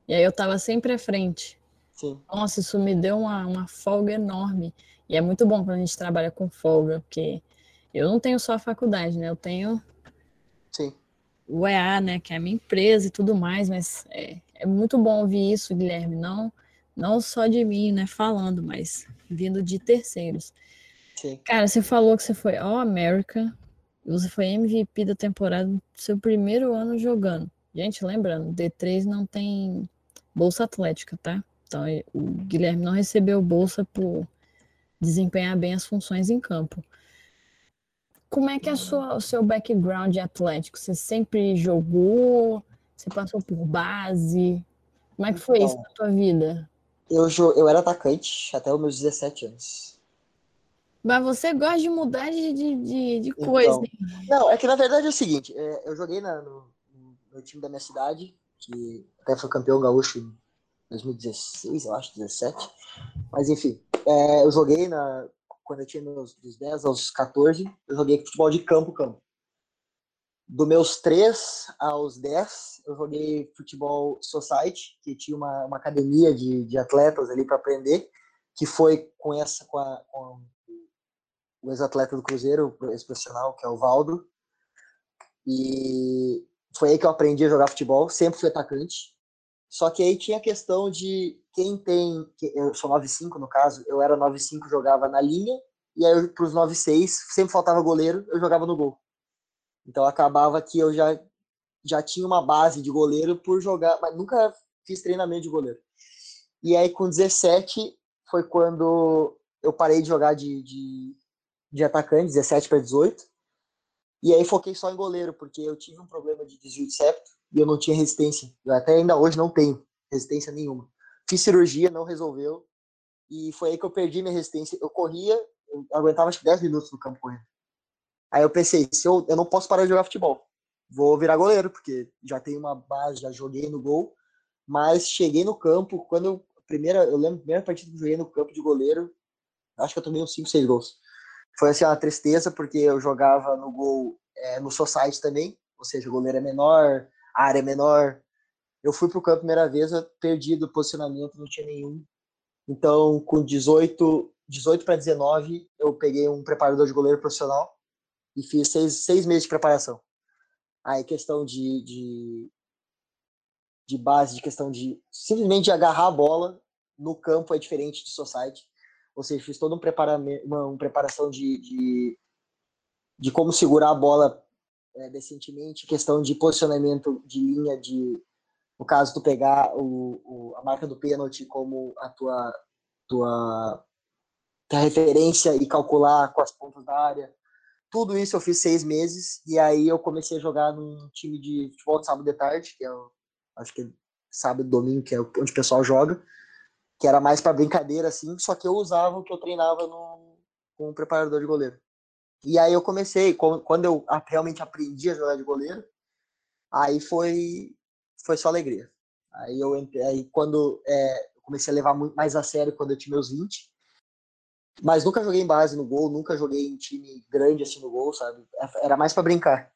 E aí eu tava sempre à frente. Sim. Nossa, isso me deu uma, uma folga enorme. E é muito bom quando a gente trabalha com folga, porque eu não tenho só a faculdade, né? Eu tenho Sim. o EA, né? Que é a minha empresa e tudo mais, mas é, é muito bom ouvir isso, Guilherme. Não, não só de mim, né? Falando, mas vindo de terceiros. Sim. Cara, você falou que você foi All America, você foi MVP da temporada no seu primeiro ano jogando. Gente, lembrando, D3 não tem bolsa atlética, tá? Então, o Guilherme não recebeu bolsa por desempenhar bem as funções em campo. Como é que é sua, o seu background atlético? Você sempre jogou? Você passou por base? Como é que foi então, isso na tua vida? Eu, eu era atacante até os meus 17 anos. Mas você gosta de mudar de, de, de coisa. Então, não, é que na verdade é o seguinte: é, eu joguei na, no, no, time da minha cidade, que até foi campeão gaúcho em 2016, eu acho, 17. Mas enfim, é, eu joguei na, quando eu tinha meus dos 10 aos 14, eu joguei futebol de campo, campo. Do meus 3 aos 10, eu joguei futebol society, que tinha uma, uma academia de, de atletas ali para aprender, que foi com essa com, a, com o ex-atleta do Cruzeiro, ex-profissional, que é o Valdo. E foi aí que eu aprendi a jogar futebol, sempre fui atacante. Só que aí tinha a questão de quem tem. Eu sou 9-5 no caso, eu era 9-5, jogava na linha, e aí para os 9-6, sempre faltava goleiro, eu jogava no gol. Então acabava que eu já, já tinha uma base de goleiro por jogar, mas nunca fiz treinamento de goleiro. E aí com 17 foi quando eu parei de jogar de, de, de atacante, 17 para 18. E aí foquei só em goleiro, porque eu tive um problema de desvio de septo e eu não tinha resistência. Eu até ainda hoje não tenho resistência nenhuma. Fiz cirurgia, não resolveu. E foi aí que eu perdi minha resistência. Eu corria, eu aguentava acho que 10 minutos no campo correndo. Aí eu pensei, se eu, eu não posso parar de jogar futebol. Vou virar goleiro, porque já tenho uma base, já joguei no gol. Mas cheguei no campo, quando eu, primeira, eu lembro a primeira partida que eu joguei no campo de goleiro, acho que eu tomei uns 5, 6 gols foi assim uma tristeza porque eu jogava no gol é, no society também, ou seja, o goleiro é menor, área menor. Eu fui pro campo a primeira vez, perdi do posicionamento, não tinha nenhum. Então, com 18, 18 para 19, eu peguei um preparador de goleiro profissional e fiz seis, seis meses de preparação. Aí, questão de, de, de base, de questão de simplesmente agarrar a bola no campo é diferente de society ou seja, fiz todo um uma, uma preparação de, de, de, como segurar a bola é, decentemente, questão de posicionamento de linha, de no caso tu pegar o, o, a marca do pênalti como a tua, tua, tua referência e calcular com as pontas da área. Tudo isso eu fiz seis meses e aí eu comecei a jogar num time de futebol de sábado de tarde, que é o, acho que é sábado domingo, que é onde o pessoal joga que era mais para brincadeira, assim, só que eu usava o que eu treinava no, com o preparador de goleiro. E aí eu comecei, quando eu realmente aprendi a jogar de goleiro, aí foi, foi só alegria. Aí eu aí quando é, comecei a levar mais a sério quando eu tinha meus 20. Mas nunca joguei em base no gol, nunca joguei em time grande assim no gol, sabe? Era mais para brincar.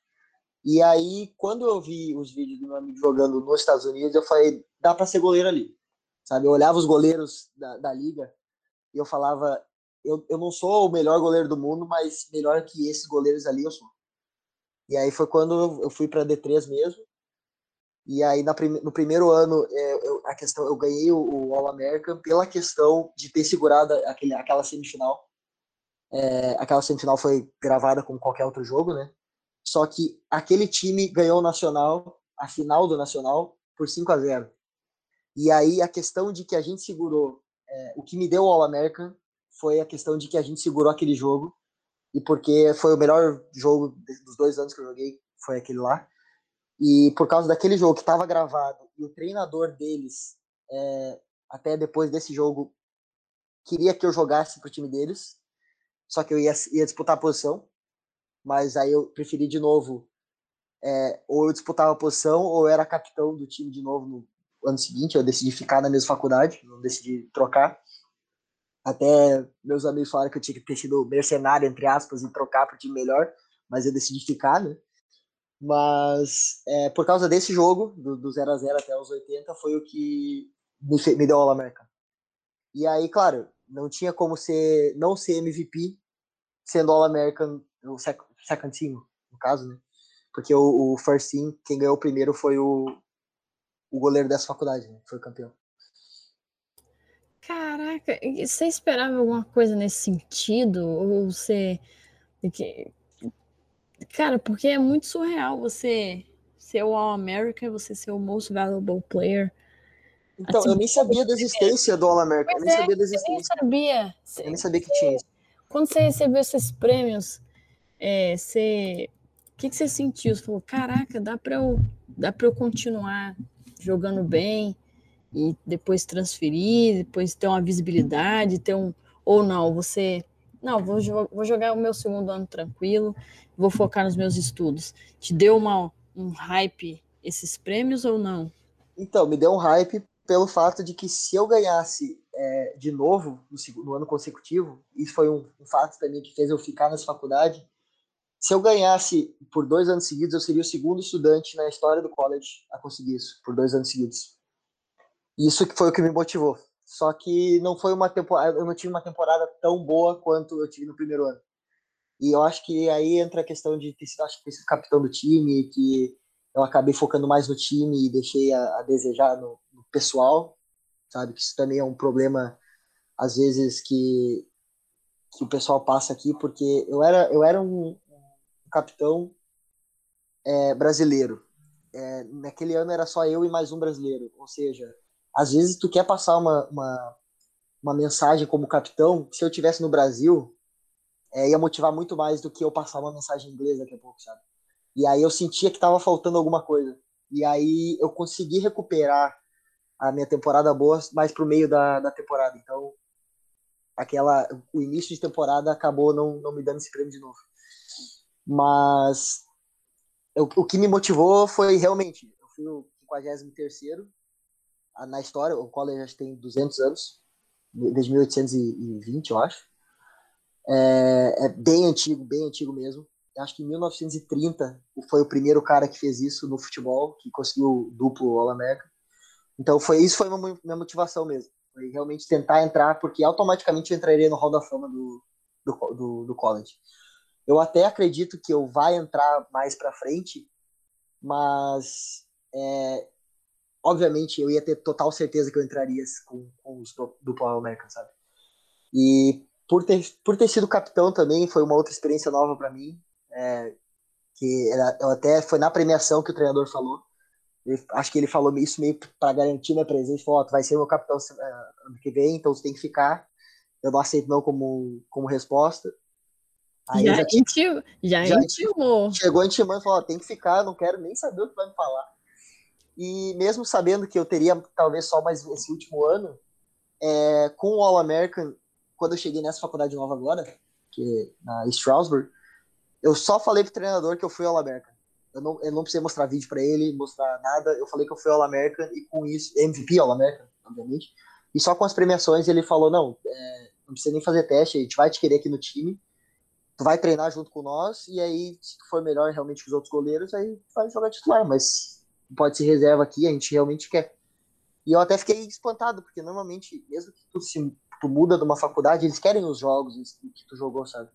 E aí, quando eu vi os vídeos do meu amigo jogando nos Estados Unidos, eu falei, dá para ser goleiro ali sabe? Eu olhava os goleiros da, da liga e eu falava, eu, eu não sou o melhor goleiro do mundo, mas melhor que esses goleiros ali eu sou. E aí foi quando eu fui para D3 mesmo. E aí na prim, no primeiro ano é, eu, a questão eu ganhei o, o All American pela questão de ter segurado aquele, aquela semifinal. É, aquela semifinal foi gravada como qualquer outro jogo, né? Só que aquele time ganhou o Nacional, a final do Nacional, por 5 a 0 e aí a questão de que a gente segurou, é, o que me deu o All-American foi a questão de que a gente segurou aquele jogo, e porque foi o melhor jogo dos dois anos que eu joguei, foi aquele lá. E por causa daquele jogo que estava gravado, e o treinador deles, é, até depois desse jogo, queria que eu jogasse pro time deles, só que eu ia, ia disputar a posição, mas aí eu preferi de novo, é, ou eu disputava a posição, ou eu era capitão do time de novo no ano seguinte, eu decidi ficar na mesma faculdade, não decidi trocar. Até meus amigos falaram que eu tinha que ter sido mercenário, entre aspas, e trocar para o time melhor, mas eu decidi ficar, né? Mas é, por causa desse jogo, do, 0 a 0 até os 80, foi o que me, me deu a All-American. E aí, claro, não tinha como ser não ser MVP sendo All-American, o second team, no caso, né? Porque o, o first team, quem ganhou o primeiro foi o, o goleiro dessa faculdade, né? Foi campeão. Caraca, você esperava alguma coisa nesse sentido? Ou você. Cara, porque é muito surreal você ser o All-American, você ser o Most Valuable Player. Então, assim, eu nem sabia da existência do All-American. Eu nem é, sabia da existência. Eu nem sabia. Eu nem sabia que tinha isso. Quando você recebeu esses prêmios, é, você. O que, que você sentiu? Você falou, caraca, dá para eu, dá pra eu continuar jogando bem e depois transferir, depois ter uma visibilidade, ter um. Ou não, você. Não, vou, vou jogar o meu segundo ano tranquilo, vou focar nos meus estudos. Te deu uma, um hype esses prêmios ou não? Então, me deu um hype pelo fato de que se eu ganhasse é, de novo no, no, ano consecutivo, isso foi um, um, fato também que fez eu ficar nessa faculdade. Se eu ganhasse por dois anos seguidos, eu seria o segundo estudante na história do college a conseguir isso, por dois anos seguidos. Isso que foi o que me motivou. Só que não foi uma temporada, eu não tive uma temporada tão boa quanto eu tive no primeiro ano. E eu acho que aí entra a questão de ter sido, acho que ter sido capitão do time, que eu acabei focando mais no time e deixei a, a desejar no, no, pessoal, sabe? Que isso também é um problema, às vezes, que, que o pessoal passa aqui, porque eu era, eu era um, um capitão é, brasileiro. É, naquele ano era só eu e mais um brasileiro, ou seja, às vezes tu quer passar uma, uma, uma mensagem como capitão, se eu tivesse no Brasil, é, ia motivar muito mais do que eu passar uma mensagem em inglês daqui a pouco, sabe? E aí eu sentia que estava faltando alguma coisa. E aí eu consegui recuperar a minha temporada boa mais pro meio da, da temporada. Então, aquela o início de temporada acabou não, não me dando esse prêmio de novo. Mas eu, o que me motivou foi realmente, eu fui o 53 na história, o college tem 200 anos, desde 1820, eu acho. É, é, bem antigo, bem antigo mesmo. Acho que em 1930 foi o primeiro cara que fez isso no futebol, que conseguiu duplo All-America. Então foi isso foi uma, minha motivação mesmo. Foi realmente tentar entrar, porque automaticamente eu entraria no Hall da Fama do, do, do, do college. Eu até acredito que eu vai entrar mais para frente, mas é, obviamente eu ia ter total certeza que eu entraria com, com os duplo All-American, sabe? E por ter, por ter sido capitão também foi uma outra experiência nova para mim. É, que era, eu até foi na premiação que o treinador falou. Eu acho que ele falou isso meio para garantir minha presença. Falou: oh, tu vai ser meu capitão uh, ano que vem, então você tem que ficar. Eu não aceito não como, como resposta. Aí já, já, intim, já, já intimou. Chegou intimando e falou: oh, tem que ficar, não quero nem saber o que vai me falar. E mesmo sabendo que eu teria talvez só mais esse último ano, é, com o All-American, quando eu cheguei nessa faculdade nova agora, que na Strasbourg, eu só falei pro treinador que eu fui All-American. Eu não, eu não precisei mostrar vídeo para ele, mostrar nada. Eu falei que eu fui All-American e com isso, MVP All-American, obviamente. E só com as premiações ele falou: não, é, não precisa nem fazer teste, a gente vai te querer aqui no time. Tu vai treinar junto com nós, e aí, se tu for melhor realmente que os outros goleiros, aí vai jogar titular. Mas pode ser reserva aqui, a gente realmente quer. E eu até fiquei espantado, porque normalmente, mesmo que tu, se, tu muda de uma faculdade, eles querem os jogos que tu jogou, sabe?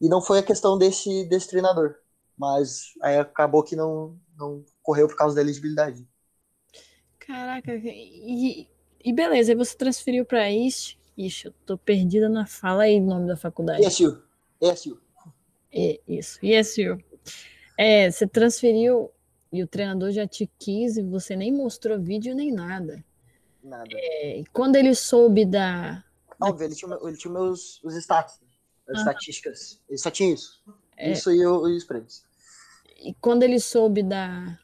E não foi a questão desse, desse treinador. Mas aí acabou que não, não correu por causa da elegibilidade. Caraca, e, e beleza, aí você transferiu para East. Ixi, eu tô perdida na fala aí o nome da faculdade. ESU. ESU. É, isso, ESU. É, você transferiu e o treinador já te quis e você nem mostrou vídeo nem nada. Nada. É, quando ele soube da. Óbvio, ele tinha, ele tinha meus os status, as ah. estatísticas. Ele só tinha isso. É. Isso e, eu, e os prêmios. E quando ele soube da.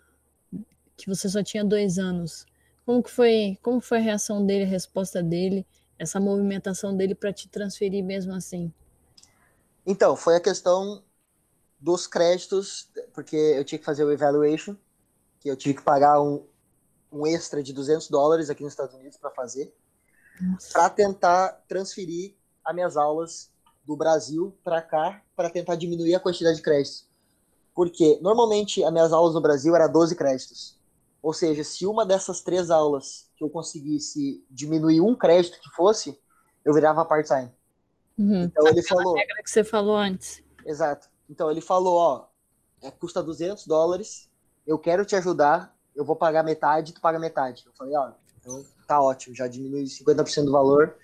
que você só tinha dois anos. Como que foi, como foi a reação dele, a resposta dele, essa movimentação dele para te transferir mesmo assim? Então, foi a questão dos créditos, porque eu tinha que fazer o evaluation, que eu tive que pagar um, um extra de 200 dólares aqui nos Estados Unidos para fazer, para tentar transferir as minhas aulas do Brasil para cá, para tentar diminuir a quantidade de créditos. Porque normalmente as minhas aulas no Brasil era 12 créditos. Ou seja, se uma dessas três aulas que eu conseguisse diminuir um crédito que fosse, eu virava part-time. Uhum. Então ele falou. regra que você falou antes. Exato. Então ele falou, ó, é, custa 200 dólares, eu quero te ajudar, eu vou pagar metade, tu paga metade. Eu falei, ó, então tá ótimo, já diminui 50% do valor,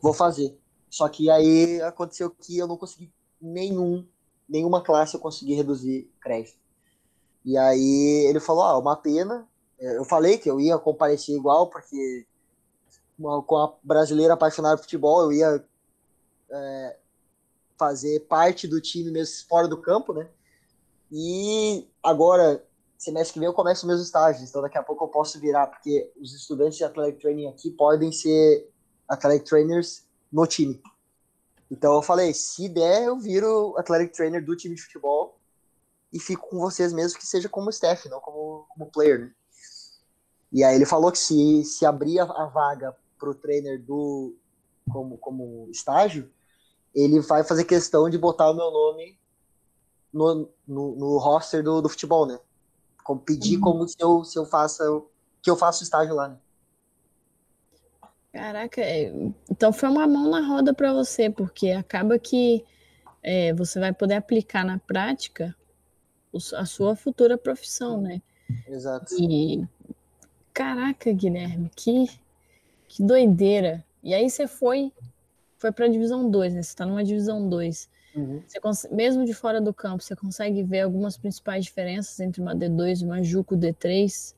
vou fazer. Só que aí aconteceu que eu não consegui nenhum, nenhuma classe eu consegui reduzir crédito. E aí ele falou, ó, uma pena. Eu falei que eu ia comparecer igual, porque com a brasileira apaixonada por futebol, eu ia é, fazer parte do time mesmo fora do campo, né? E agora, semestre que vem, eu começo meus estágios, então daqui a pouco eu posso virar, porque os estudantes de athletic training aqui podem ser athletic trainers no time. Então eu falei, se der, eu viro athletic trainer do time de futebol e fico com vocês mesmo que seja como staff, não como, como player, né? E aí ele falou que se, se abrir a, a vaga pro trainer do como, como estágio, ele vai fazer questão de botar o meu nome no, no, no roster do, do futebol, né? Como, pedir uhum. como se eu, se eu faça que eu faço estágio lá, né? Caraca, é, então foi uma mão na roda para você, porque acaba que é, você vai poder aplicar na prática a sua futura profissão, né? Exato. E caraca, Guilherme, que, que doideira. E aí você foi foi para a divisão 2, né? Você está numa divisão 2. Uhum. Você mesmo de fora do campo, você consegue ver algumas principais diferenças entre uma D2 e uma Juco D3?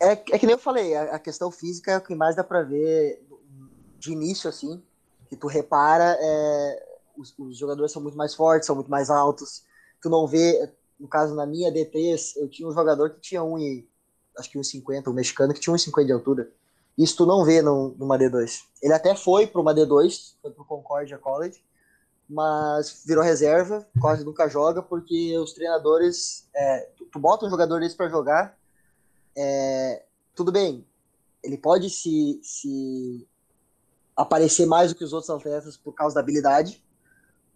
É, é que nem eu falei, a, a questão física é o que mais dá para ver de início, assim, que tu repara, é, os, os, jogadores são muito mais fortes, são muito mais altos. Tu não vê, no caso, na minha D3, eu tinha um jogador que tinha um e, acho que 1,50, um mexicano que tinha 1,50 de altura. Isso tu não vê no, numa D2. Ele até foi para uma D2, foi para o Concordia College, mas virou reserva, quase nunca joga, porque os treinadores. É, tu, tu, bota um jogador desse para jogar, é, tudo bem, ele pode se, se aparecer mais do que os outros atletas por causa da habilidade,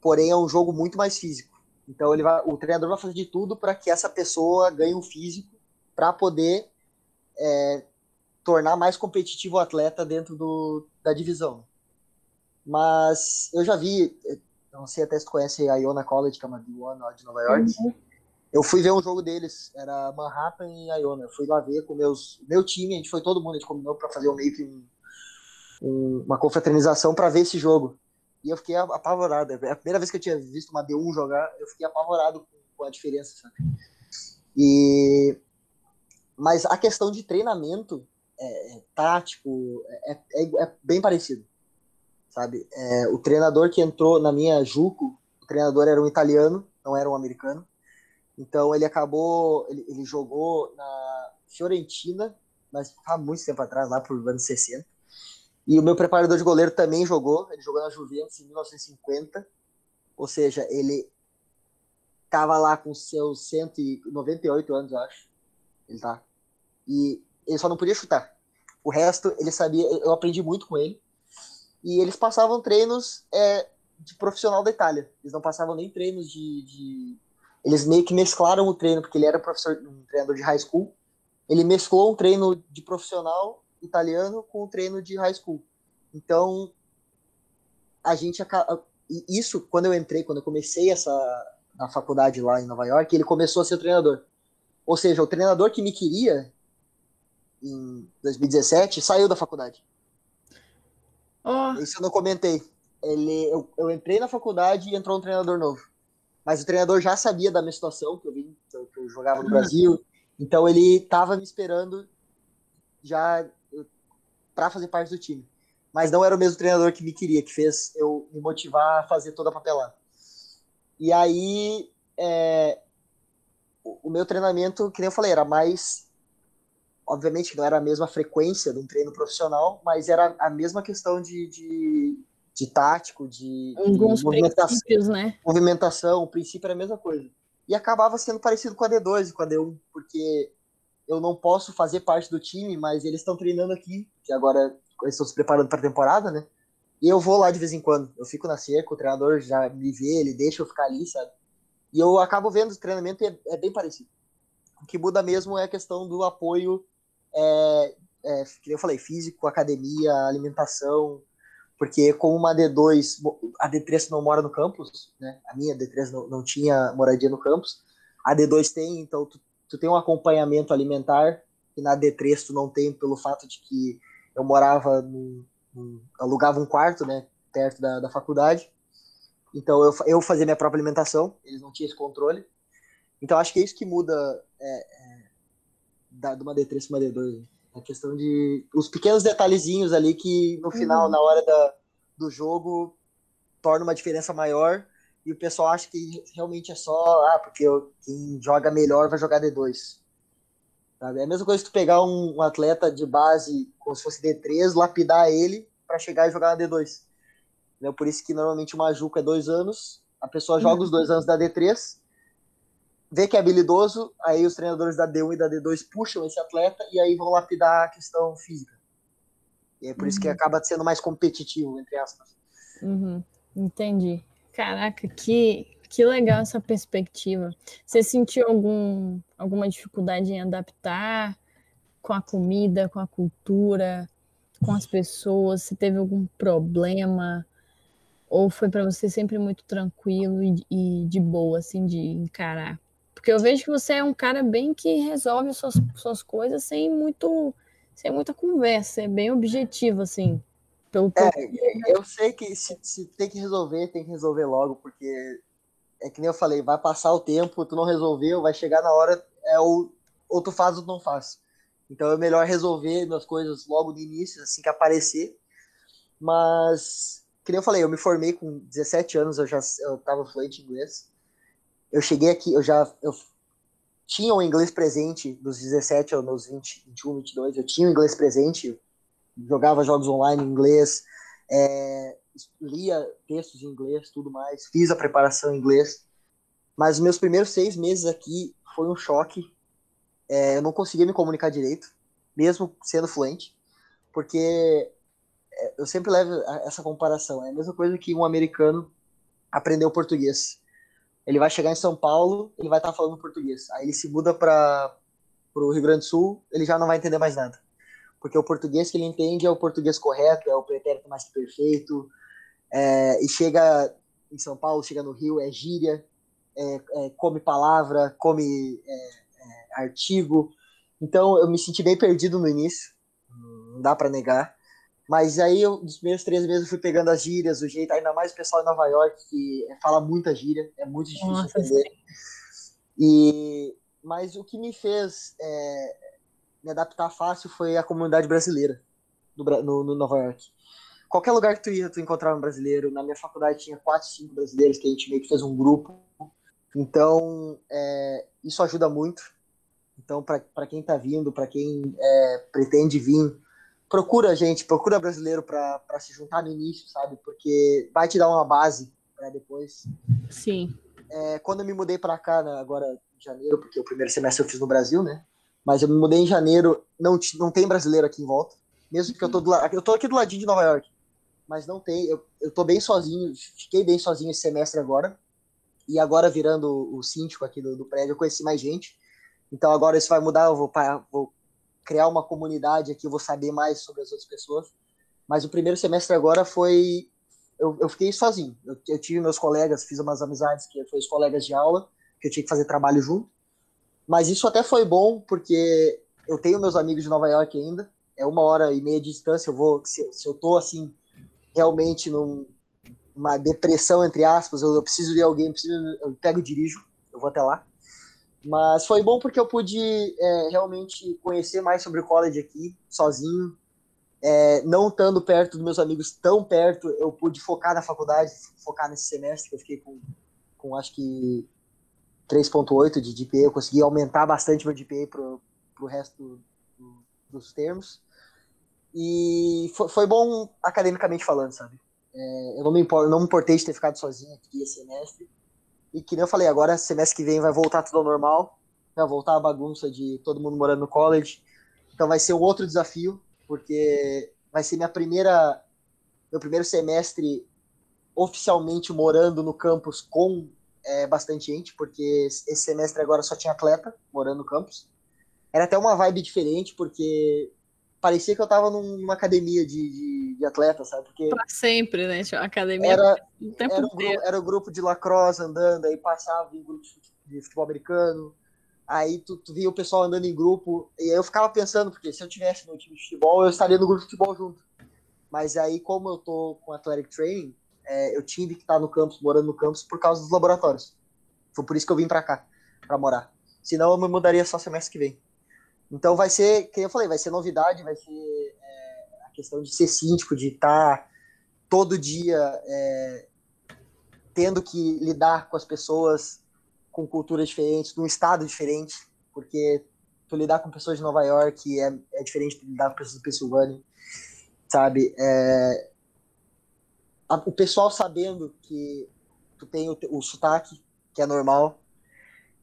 porém é um jogo muito mais físico. Então ele vai, o treinador vai fazer de tudo para que essa pessoa ganhe um físico para poder é, tornar mais competitivo o atleta dentro do, da divisão. Mas eu já vi, não sei até se tu conhece a Iona College, que é uma D1 de Nova York. Uhum. Eu fui ver um jogo deles, era Manhattan e Iona. Eu fui lá ver com meus, meu time, a gente foi todo mundo, a gente combinou para fazer um meio que um, um, uma confraternização para ver esse jogo. E eu fiquei apavorado. É a primeira vez que eu tinha visto uma D1 jogar, eu fiquei apavorado com, com a diferença, sabe? E mas a questão de treinamento é, é, tático, é, é, é, bem parecido, sabe? É, o treinador que entrou na minha Juco, o treinador era um italiano, não era um americano, então ele acabou, ele, ele jogou na Fiorentina, mas há muito tempo atrás, lá por anos 60, e o meu preparador de goleiro também jogou, ele jogou na Juventus em 1950, ou seja, ele estava lá com seus 198 anos, eu acho, ele tá, e ele só não podia chutar. O resto, ele sabia, eu aprendi muito com ele. E eles passavam treinos é, de profissional da Itália. Eles não passavam nem treinos de, de, Eles meio que mesclaram o treino, porque ele era professor, um treinador de high school. Ele mesclou um treino de profissional italiano com um treino de high school. Então, a gente. Isso, quando eu entrei, quando eu comecei essa na faculdade lá em Nova York, ele começou a ser o treinador. Ou seja, o treinador que me queria, em 2017, saiu da faculdade. Oh. Isso eu não comentei. Ele, eu, eu, entrei na faculdade e entrou um treinador novo. Mas o treinador já sabia da minha situação, que eu vim, que eu, jogava no Brasil. Então ele estava me esperando já para fazer parte do time. Mas não era o mesmo treinador que me queria, que fez eu me motivar a fazer toda a papelada. E aí, é, o meu treinamento, que nem eu falei, era mais. Obviamente não era a mesma frequência de um treino profissional, mas era a mesma questão de, de, de tático, de, Alguns de movimentação, né? movimentação, o princípio era a mesma coisa. E acabava sendo parecido com a D2 e com a D1, porque eu não posso fazer parte do time, mas eles estão treinando aqui, que agora eles estão se preparando para a temporada, né? E eu vou lá de vez em quando. Eu fico na cerca, o treinador já me vê, ele deixa eu ficar ali, sabe? E eu acabo vendo o treinamento e é, é bem parecido. O que muda mesmo é a questão do apoio, é, é, eu falei, físico, academia, alimentação, porque como uma D2, a D3 não mora no campus, né? A minha D3 não, não tinha moradia no campus, a D2 tem, então tu, tu tem um acompanhamento alimentar, e na D3 tu não tem pelo fato de que eu morava alugava um quarto, né, perto da, da faculdade, então eu, eu fazia minha própria alimentação, eles não tinham esse controle. Então acho que é isso que muda é, é, da, de uma D3 para uma D2. A questão de. Os pequenos detalhezinhos ali que no final, uhum. na hora da, do jogo, torna uma diferença maior. E o pessoal acha que realmente é só. Ah, porque eu, quem joga melhor vai jogar D2. Sabe? É a mesma coisa que tu pegar um, um atleta de base como se fosse D3, lapidar ele para chegar e jogar na D2. Né? Por isso que normalmente uma Juca é dois anos, a pessoa joga os dois anos da D3, vê que é habilidoso, aí os treinadores da D1 e da D2 puxam esse atleta e aí vão lapidar a questão física. E é por uhum. isso que uhum. acaba sendo mais competitivo, entre aspas. Uhum. Entendi. Caraca, que, que legal essa perspectiva. Você sentiu algum, alguma dificuldade em adaptar com a comida, com a cultura, com as pessoas? Se teve algum problema? Ou foi para você sempre muito tranquilo e, e, de boa, assim, de encarar? Porque eu vejo que você é um cara bem que resolve suas, suas coisas sem muito sem muita conversa, é bem objetivo, assim. Pelo é, eu sei que se, se tem que resolver, tem que resolver logo, porque é que nem eu falei, vai passar o tempo, tu não resolveu, vai chegar na hora, é o, ou tu faz ou tu não faz. Então é melhor resolver as coisas logo no início, assim que aparecer. Mas que nem eu falei, eu me formei com 17 anos, eu já eu tava fluente em inglês. Eu cheguei aqui, eu já eu tinha o inglês presente dos 17 aos meus 20, 21, 22, eu tinha o inglês presente, jogava jogos online em inglês, é, lia textos em inglês, tudo mais, fiz a preparação em inglês. Mas os meus primeiros seis meses aqui foi um choque. É, eu não conseguia me comunicar direito, mesmo sendo fluente, porque é, eu sempre levo essa comparação. É a mesma coisa que um americano aprendeu português. Ele vai chegar em São Paulo, ele vai estar falando português. Aí ele se muda para o Rio Grande do Sul, ele já não vai entender mais nada. Porque o português que ele entende é o português correto, é o pretérito mais perfeito. É, e chega em São Paulo, chega no Rio, é gíria, é, é, come palavra, come é, é, artigo. Então eu me senti bem perdido no início, não dá para negar. Mas aí, eu, nos primeiros três meses, eu fui pegando as gírias, o jeito, ainda mais o pessoal em Nova York, que fala muita gíria, é muito difícil Nossa, entender. E, mas o que me fez é, me adaptar fácil foi a comunidade brasileira no, no, no, Nova York. Qualquer lugar que tu ia, tu encontrava um brasileiro. Na minha faculdade tinha quatro, cinco brasileiros que a gente meio que fez um grupo. Então, é, isso ajuda muito. Então, para quem está vindo, para quem é, pretende vir, procura gente, procura brasileiro para se juntar no início, sabe? Porque vai te dar uma base para depois. Sim. É, quando eu me mudei para cá, né, agora em janeiro, porque o primeiro semestre eu fiz no Brasil, né? Mas eu me mudei em janeiro, não, não tem brasileiro aqui em volta. Mesmo que eu tô do eu tô aqui do ladinho de Nova York, mas não tem, eu, eu tô bem sozinho, fiquei bem sozinho esse semestre agora. E agora virando o síndico aqui do, do prédio, eu conheci mais gente. Então agora isso vai mudar, eu vou, vou criar uma comunidade aqui, eu vou saber mais sobre as outras pessoas. Mas o primeiro semestre agora foi. Eu, eu fiquei sozinho. Eu, eu, tive meus colegas, fiz umas amizades que foram os colegas de aula, que eu tinha que fazer trabalho junto. Mas isso até foi bom, porque eu tenho meus amigos de Nova York ainda. É uma hora e meia de distância. Eu vou. Se, se eu tô assim, realmente numa depressão, entre aspas, eu, eu preciso de alguém, preciso, eu pego e dirijo, eu vou até lá. Mas foi bom porque eu pude é, realmente conhecer mais sobre o college aqui, sozinho. É, não estando perto dos meus amigos tão perto, eu pude focar na faculdade, focar nesse semestre, que eu fiquei com, com acho que 3.8 de GPA, eu consegui aumentar bastante meu GPA pro, pro resto do, do, dos termos. E foi, foi, bom academicamente falando, sabe? É, eu não me importei de ter ficado sozinho aqui esse semestre. E que nem eu falei, agora semestre que vem vai voltar tudo ao normal, vai voltar a bagunça de todo mundo morando no college. Então vai ser um outro desafio, porque vai ser minha primeira meu primeiro semestre oficialmente morando no campus com é, bastante gente, porque esse semestre agora só tinha atleta morando no campus. Era até uma vibe diferente, porque parecia que eu tava numa academia de, de, de atleta, sabe? Porque pra sempre, né? Tinha academia era, era, o grupo, era o grupo de lacrosse andando, aí passava em grupo de futebol americano, aí tu, tu via o pessoal andando em grupo, e aí eu ficava pensando, porque se eu tivesse no time de futebol, eu estaria no grupo de futebol junto. Mas aí, como eu tô com athletic training, é, eu tive que estar no campus, morando no campus, por causa dos laboratórios. Foi por isso que eu vim para cá, para morar. Senão eu me mudaria só semestre que vem. Então vai ser, como eu falei, vai ser novidade, vai ser é, a questão de ser síndico, de estar todo dia é, tendo que lidar com as pessoas com culturas diferentes, num estado diferente, porque tu lidar com pessoas de Nova York é, é diferente de lidar com pessoas de Pensilvânia, sabe? É, a, o pessoal sabendo que tu tem o, o sotaque, que é normal.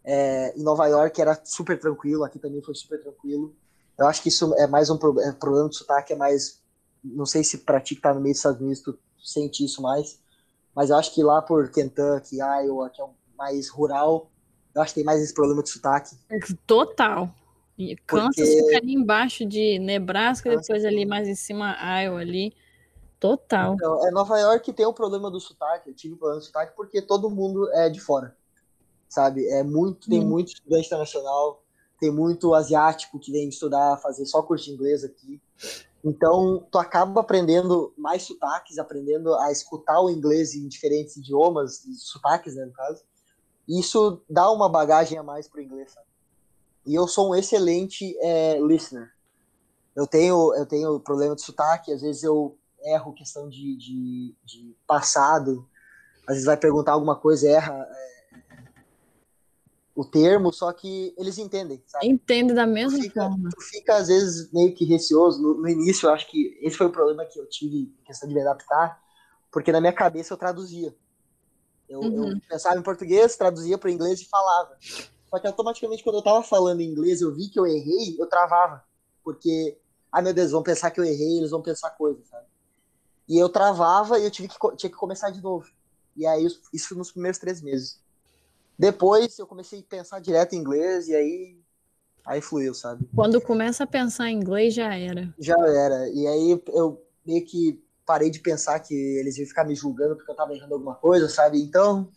É, em Nova York era super tranquilo, aqui também foi super tranquilo. Eu acho que isso é mais um pro, é, problema do sotaque, é mais. Não sei se pra ti que tá no meio dos Estados Unidos tu sente isso mais, mas eu acho que lá por Kentucky, Iowa, que é mais rural, eu acho que tem mais esse problema de sotaque. Total. Kansas Porque... fica ali embaixo de Nebraska, Kansas, depois ali mais em cima Iowa ali. Total. Então, é Nova York tem o problema do sotaque, eu tive o problema do sotaque porque todo mundo é de fora, sabe? É muito, tem hum. muito estudante internacional, tem muito asiático que vem estudar, fazer só curso de inglês aqui. Então, tu acaba aprendendo mais sotaques, aprendendo a escutar o inglês em diferentes idiomas, sotaques, né, no caso. Isso dá uma bagagem a mais pro inglês, sabe? E eu sou um excelente é, listener. Eu tenho, eu tenho problema de sotaque, às vezes eu erro questão de, de, de passado, às vezes vai perguntar alguma coisa, erra é, o termo, só que eles entendem, sabe? Entende da mesma tu fica, forma. Tu fica, às vezes, meio que receoso. No, no, início, eu acho que esse foi o problema que eu tive, questão de me adaptar, porque na minha cabeça eu traduzia. Eu, uhum. eu pensava em português, traduzia para inglês e falava. Só que automaticamente, quando eu tava falando em inglês, eu vi que eu errei, eu travava. Porque, ai meu Deus, vão pensar que eu errei, eles vão pensar coisas, sabe? E eu travava e eu tive que, tinha que começar de novo. E aí, isso nos primeiros três meses. Depois eu comecei a pensar direto em inglês e aí aí fluiu, sabe? Quando começa a pensar em inglês já era. Já era. E aí eu meio que parei de pensar que eles iam ficar me julgando porque eu tava errando alguma coisa, sabe? Então,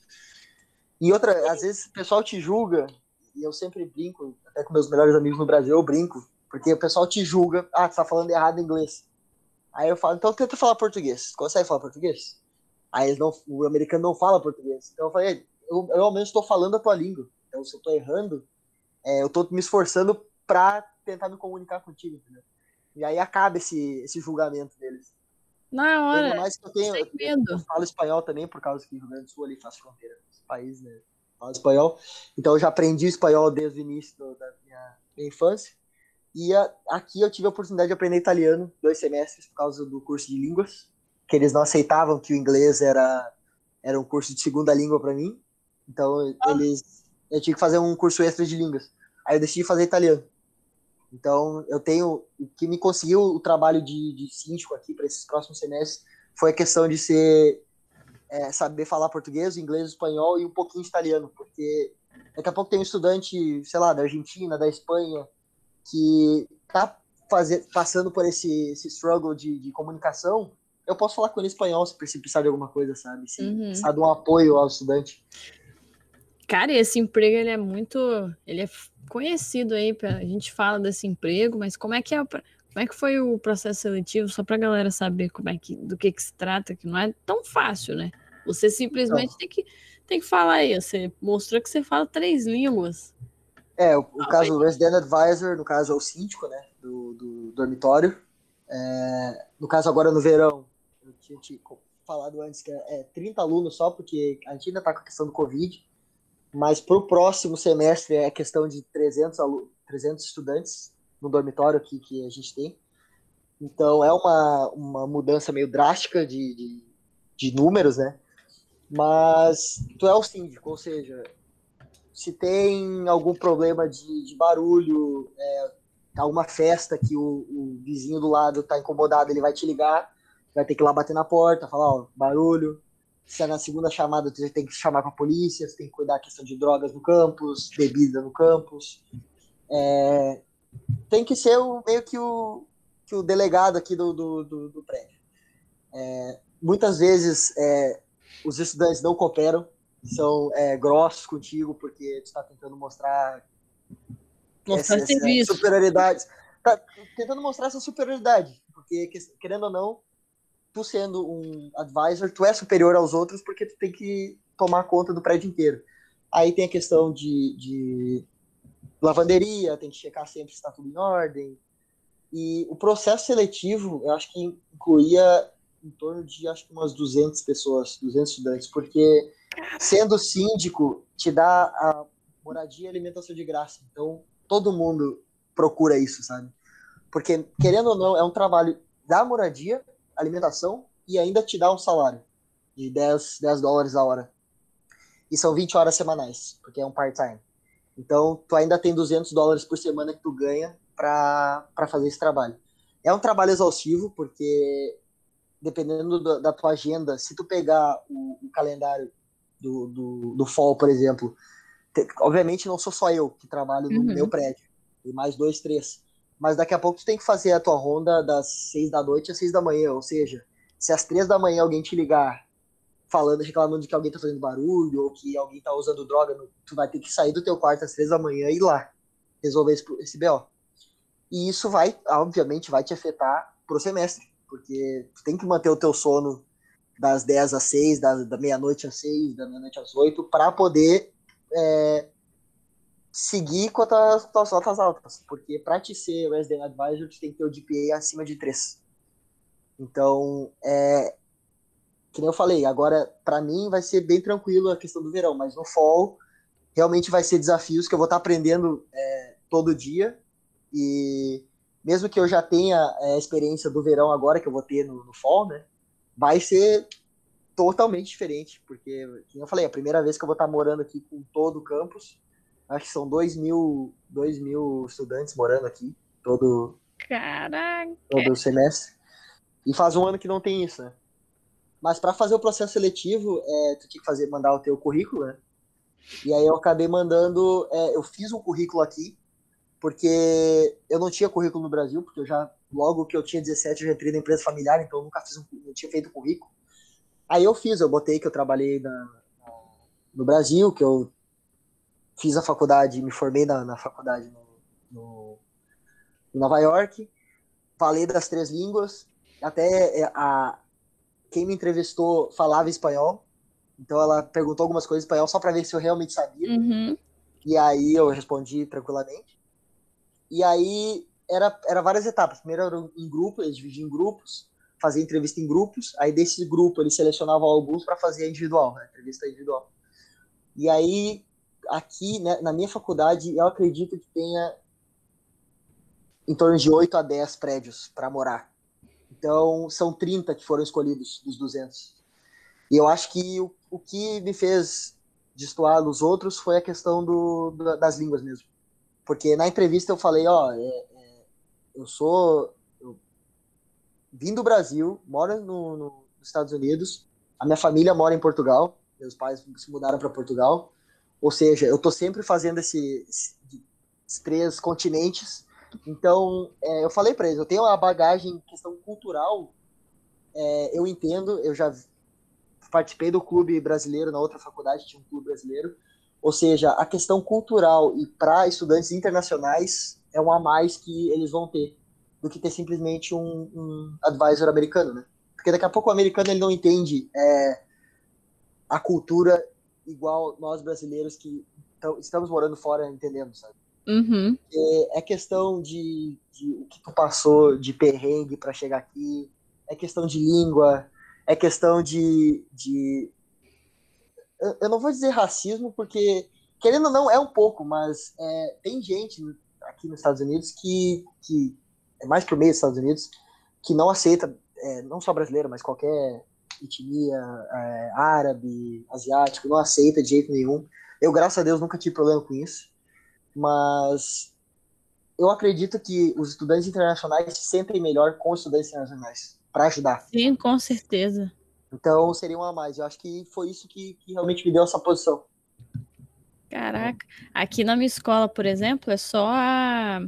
e outra, às vezes o pessoal te julga, e eu sempre brinco, até com meus melhores amigos no Brasil, eu brinco, porque o pessoal te julga, ah, tu tá falando errado inglês. Aí eu falo, então tenta falar português. Consegue falar português? Aí eles não, o americano não fala português. Então eu falei, eu, eu ao menos estou falando a tua língua. Então se eu estou errando, é, eu estou me esforçando para tentar me comunicar contigo, entendeu? E aí acaba esse, esse julgamento deles. Na hora. Ainda mais que eu tenho. Eu, eu, eu, falo espanhol também, por causa que o Rio Grande do Sul ali faz fronteira com os países, né? Falo espanhol. Então eu já aprendi espanhol desde o início do, da minha, minha infância. E a, aqui eu tive a oportunidade de aprender italiano dois semestres por causa do curso de línguas, que eles não aceitavam que o inglês era, era um curso de segunda língua para mim. Então ah. eles eu tive que fazer um curso extra de línguas. Aí eu decidi fazer italiano. Então eu tenho o que me conseguiu o trabalho de, de síndico aqui para esses próximos semestres foi a questão de ser é, saber falar português, inglês, espanhol e um pouquinho de italiano, porque daqui a pouco tem um estudante, sei lá, da Argentina, da Espanha, que tá fazer, passando por esse, esse struggle de, de comunicação, eu posso falar com ele em espanhol se precisar de alguma coisa, sabe? Se uhum. precisar de um apoio ao estudante. Cara, esse emprego ele é muito, ele é conhecido aí, a gente fala desse emprego, mas como é que é, como é que foi o processo seletivo, só pra galera saber como é que, do que que se trata, que não é tão fácil, né? Você simplesmente tem que, tem que falar aí, você mostrou que você fala três línguas. É, o, o caso do Resident Advisor, no caso é o síndico, né, do, do dormitório. É, no caso agora no verão, eu tinha te falado antes que é, é 30 alunos só, porque a gente ainda tá com a questão do Covid. Mas para o próximo semestre é questão de 300, 300 estudantes no dormitório aqui que a gente tem. Então é uma, uma mudança meio drástica de, de, de números, né? Mas tu é o síndico, ou seja, se tem algum problema de, de barulho, é, alguma festa que o, o, vizinho do lado tá incomodado, ele vai te ligar, vai ter que ir lá bater na porta, falar, ó, barulho. Se é na segunda chamada, tu tem que chamar com a polícia, você tem que cuidar da questão de drogas no campus, bebida no campus. É, tem que ser o, meio que o, que o delegado aqui do, do, do, do prédio. É, muitas vezes é, os estudantes não cooperam, são é, grossos contigo porque tu está tentando mostrar mostrar essa, essa superioridade. Tá tentando mostrar essa superioridade, porque querendo ou não, tu sendo um advisor, tu é superior aos outros porque tu tem que tomar conta do prédio inteiro. Aí tem a questão de, de lavanderia, tem que checar sempre se está tudo em ordem. E o processo seletivo, eu acho que incluía em torno de acho que umas 200 pessoas, 200 estudantes, porque sendo síndico te dá a moradia e alimentação de graça. Então, todo mundo procura isso, sabe? Porque, querendo ou não, é um trabalho da moradia, alimentação e ainda te dá um salário de 10, 10 dólares a hora. E são 20 horas semanais, porque é um part-time. Então, tu ainda tem 200 dólares por semana que tu ganha para fazer esse trabalho. É um trabalho exaustivo, porque dependendo do, da tua agenda, se tu pegar o, o calendário do, do, do, fall, por exemplo, te, obviamente não sou só eu que trabalho no uhum. meu prédio, tem mais dois, três. Mas daqui a pouco tu tem que fazer a tua ronda das seis da noite às seis da manhã, ou seja, se às três da manhã alguém te ligar falando, reclamando de que alguém tá fazendo barulho ou que alguém tá usando droga, tu vai ter que sair do teu quarto às três da manhã e ir lá resolver esse, esse BO. E isso vai, obviamente, vai te afetar pro semestre porque tu tem que manter o teu sono das 10 às 6, da, da meia-noite às 6, da meia-noite às 8, para poder é, seguir com as tuas notas altas. Porque para te ser Resident Advisor, tu tem que ter o GPA acima de 3. Então, é, que nem eu falei, agora para mim vai ser bem tranquilo a questão do verão, mas no fall realmente vai ser desafios que eu vou estar tá aprendendo é, todo dia e mesmo que eu já tenha é, a experiência do verão agora, que eu vou ter no, no fall, né? Vai ser totalmente diferente, porque, como eu falei, é a primeira vez que eu vou estar morando aqui com todo o campus. Acho que são dois mil, dois mil estudantes morando aqui, todo, Caraca. todo semestre. E faz um ano que não tem isso, né? Mas para fazer o processo seletivo, é, tu tinha que fazer, mandar o teu currículo, né? E aí eu acabei mandando, é, eu fiz um currículo aqui, porque eu não tinha currículo no Brasil, porque eu já, logo que eu tinha 17, eu já entrei na empresa familiar, então eu nunca fiz um, não tinha feito currículo. Aí eu fiz, eu botei que eu trabalhei na, no Brasil, que eu fiz a faculdade, me formei na, na faculdade no, no, em Nova York, falei das três línguas, até é, a, quem me entrevistou falava espanhol, então ela perguntou algumas coisas em espanhol só para ver se eu realmente sabia. Uhum. E aí eu respondi tranquilamente. E aí era, era várias etapas. Primeiro era em grupo, eles dividiam em grupos, fazia entrevista em grupos. Aí desse grupo eles selecionavam alguns para fazer individual, né? entrevista individual. E aí aqui, né, na minha faculdade, eu acredito que tenha em torno de 8 a 10 prédios para morar. Então, são 30 que foram escolhidos dos 200. E eu acho que o, o que me fez destoar dos outros foi a questão do, das línguas mesmo. Porque na entrevista eu falei, ó, é, é, eu sou. Eu vim do Brasil, moro no, no, nos Estados Unidos, a minha família mora em Portugal, meus pais se mudaram para Portugal. Ou seja, eu tô sempre fazendo esse esses três continentes. Então, é, eu falei para eles, eu tenho uma bagagem questão cultural, é, eu entendo, eu já participei do clube brasileiro na outra faculdade, tinha um clube brasileiro. Ou seja, a questão cultural e para estudantes internacionais é um a mais que eles vão ter do que ter simplesmente um, um advisor americano, né? Porque daqui a pouco o americano ele não entende é, a cultura igual nós brasileiros que estamos morando fora entendendo, sabe? Uhum. É, é, questão de, de o que tu passou de perrengue para chegar aqui, é questão de língua, é questão de, de eu não vou dizer racismo porque querendo ou não, é um pouco, mas é, tem gente aqui nos Estados Unidos que, que é mais pro meio dos Estados Unidos, que não aceita, é, não só brasileiro, mas qualquer etnia é, árabe, asiático, não aceita de jeito nenhum. Eu, graças a Deus, nunca tive problema com isso, mas eu acredito que os estudantes internacionais se sentem melhor com os estudantes internacionais, para ajudar. Sim, com certeza. Então seria um a mais. Eu acho que foi isso que, que realmente me deu essa posição. Caraca, aqui na minha escola, por exemplo, é só a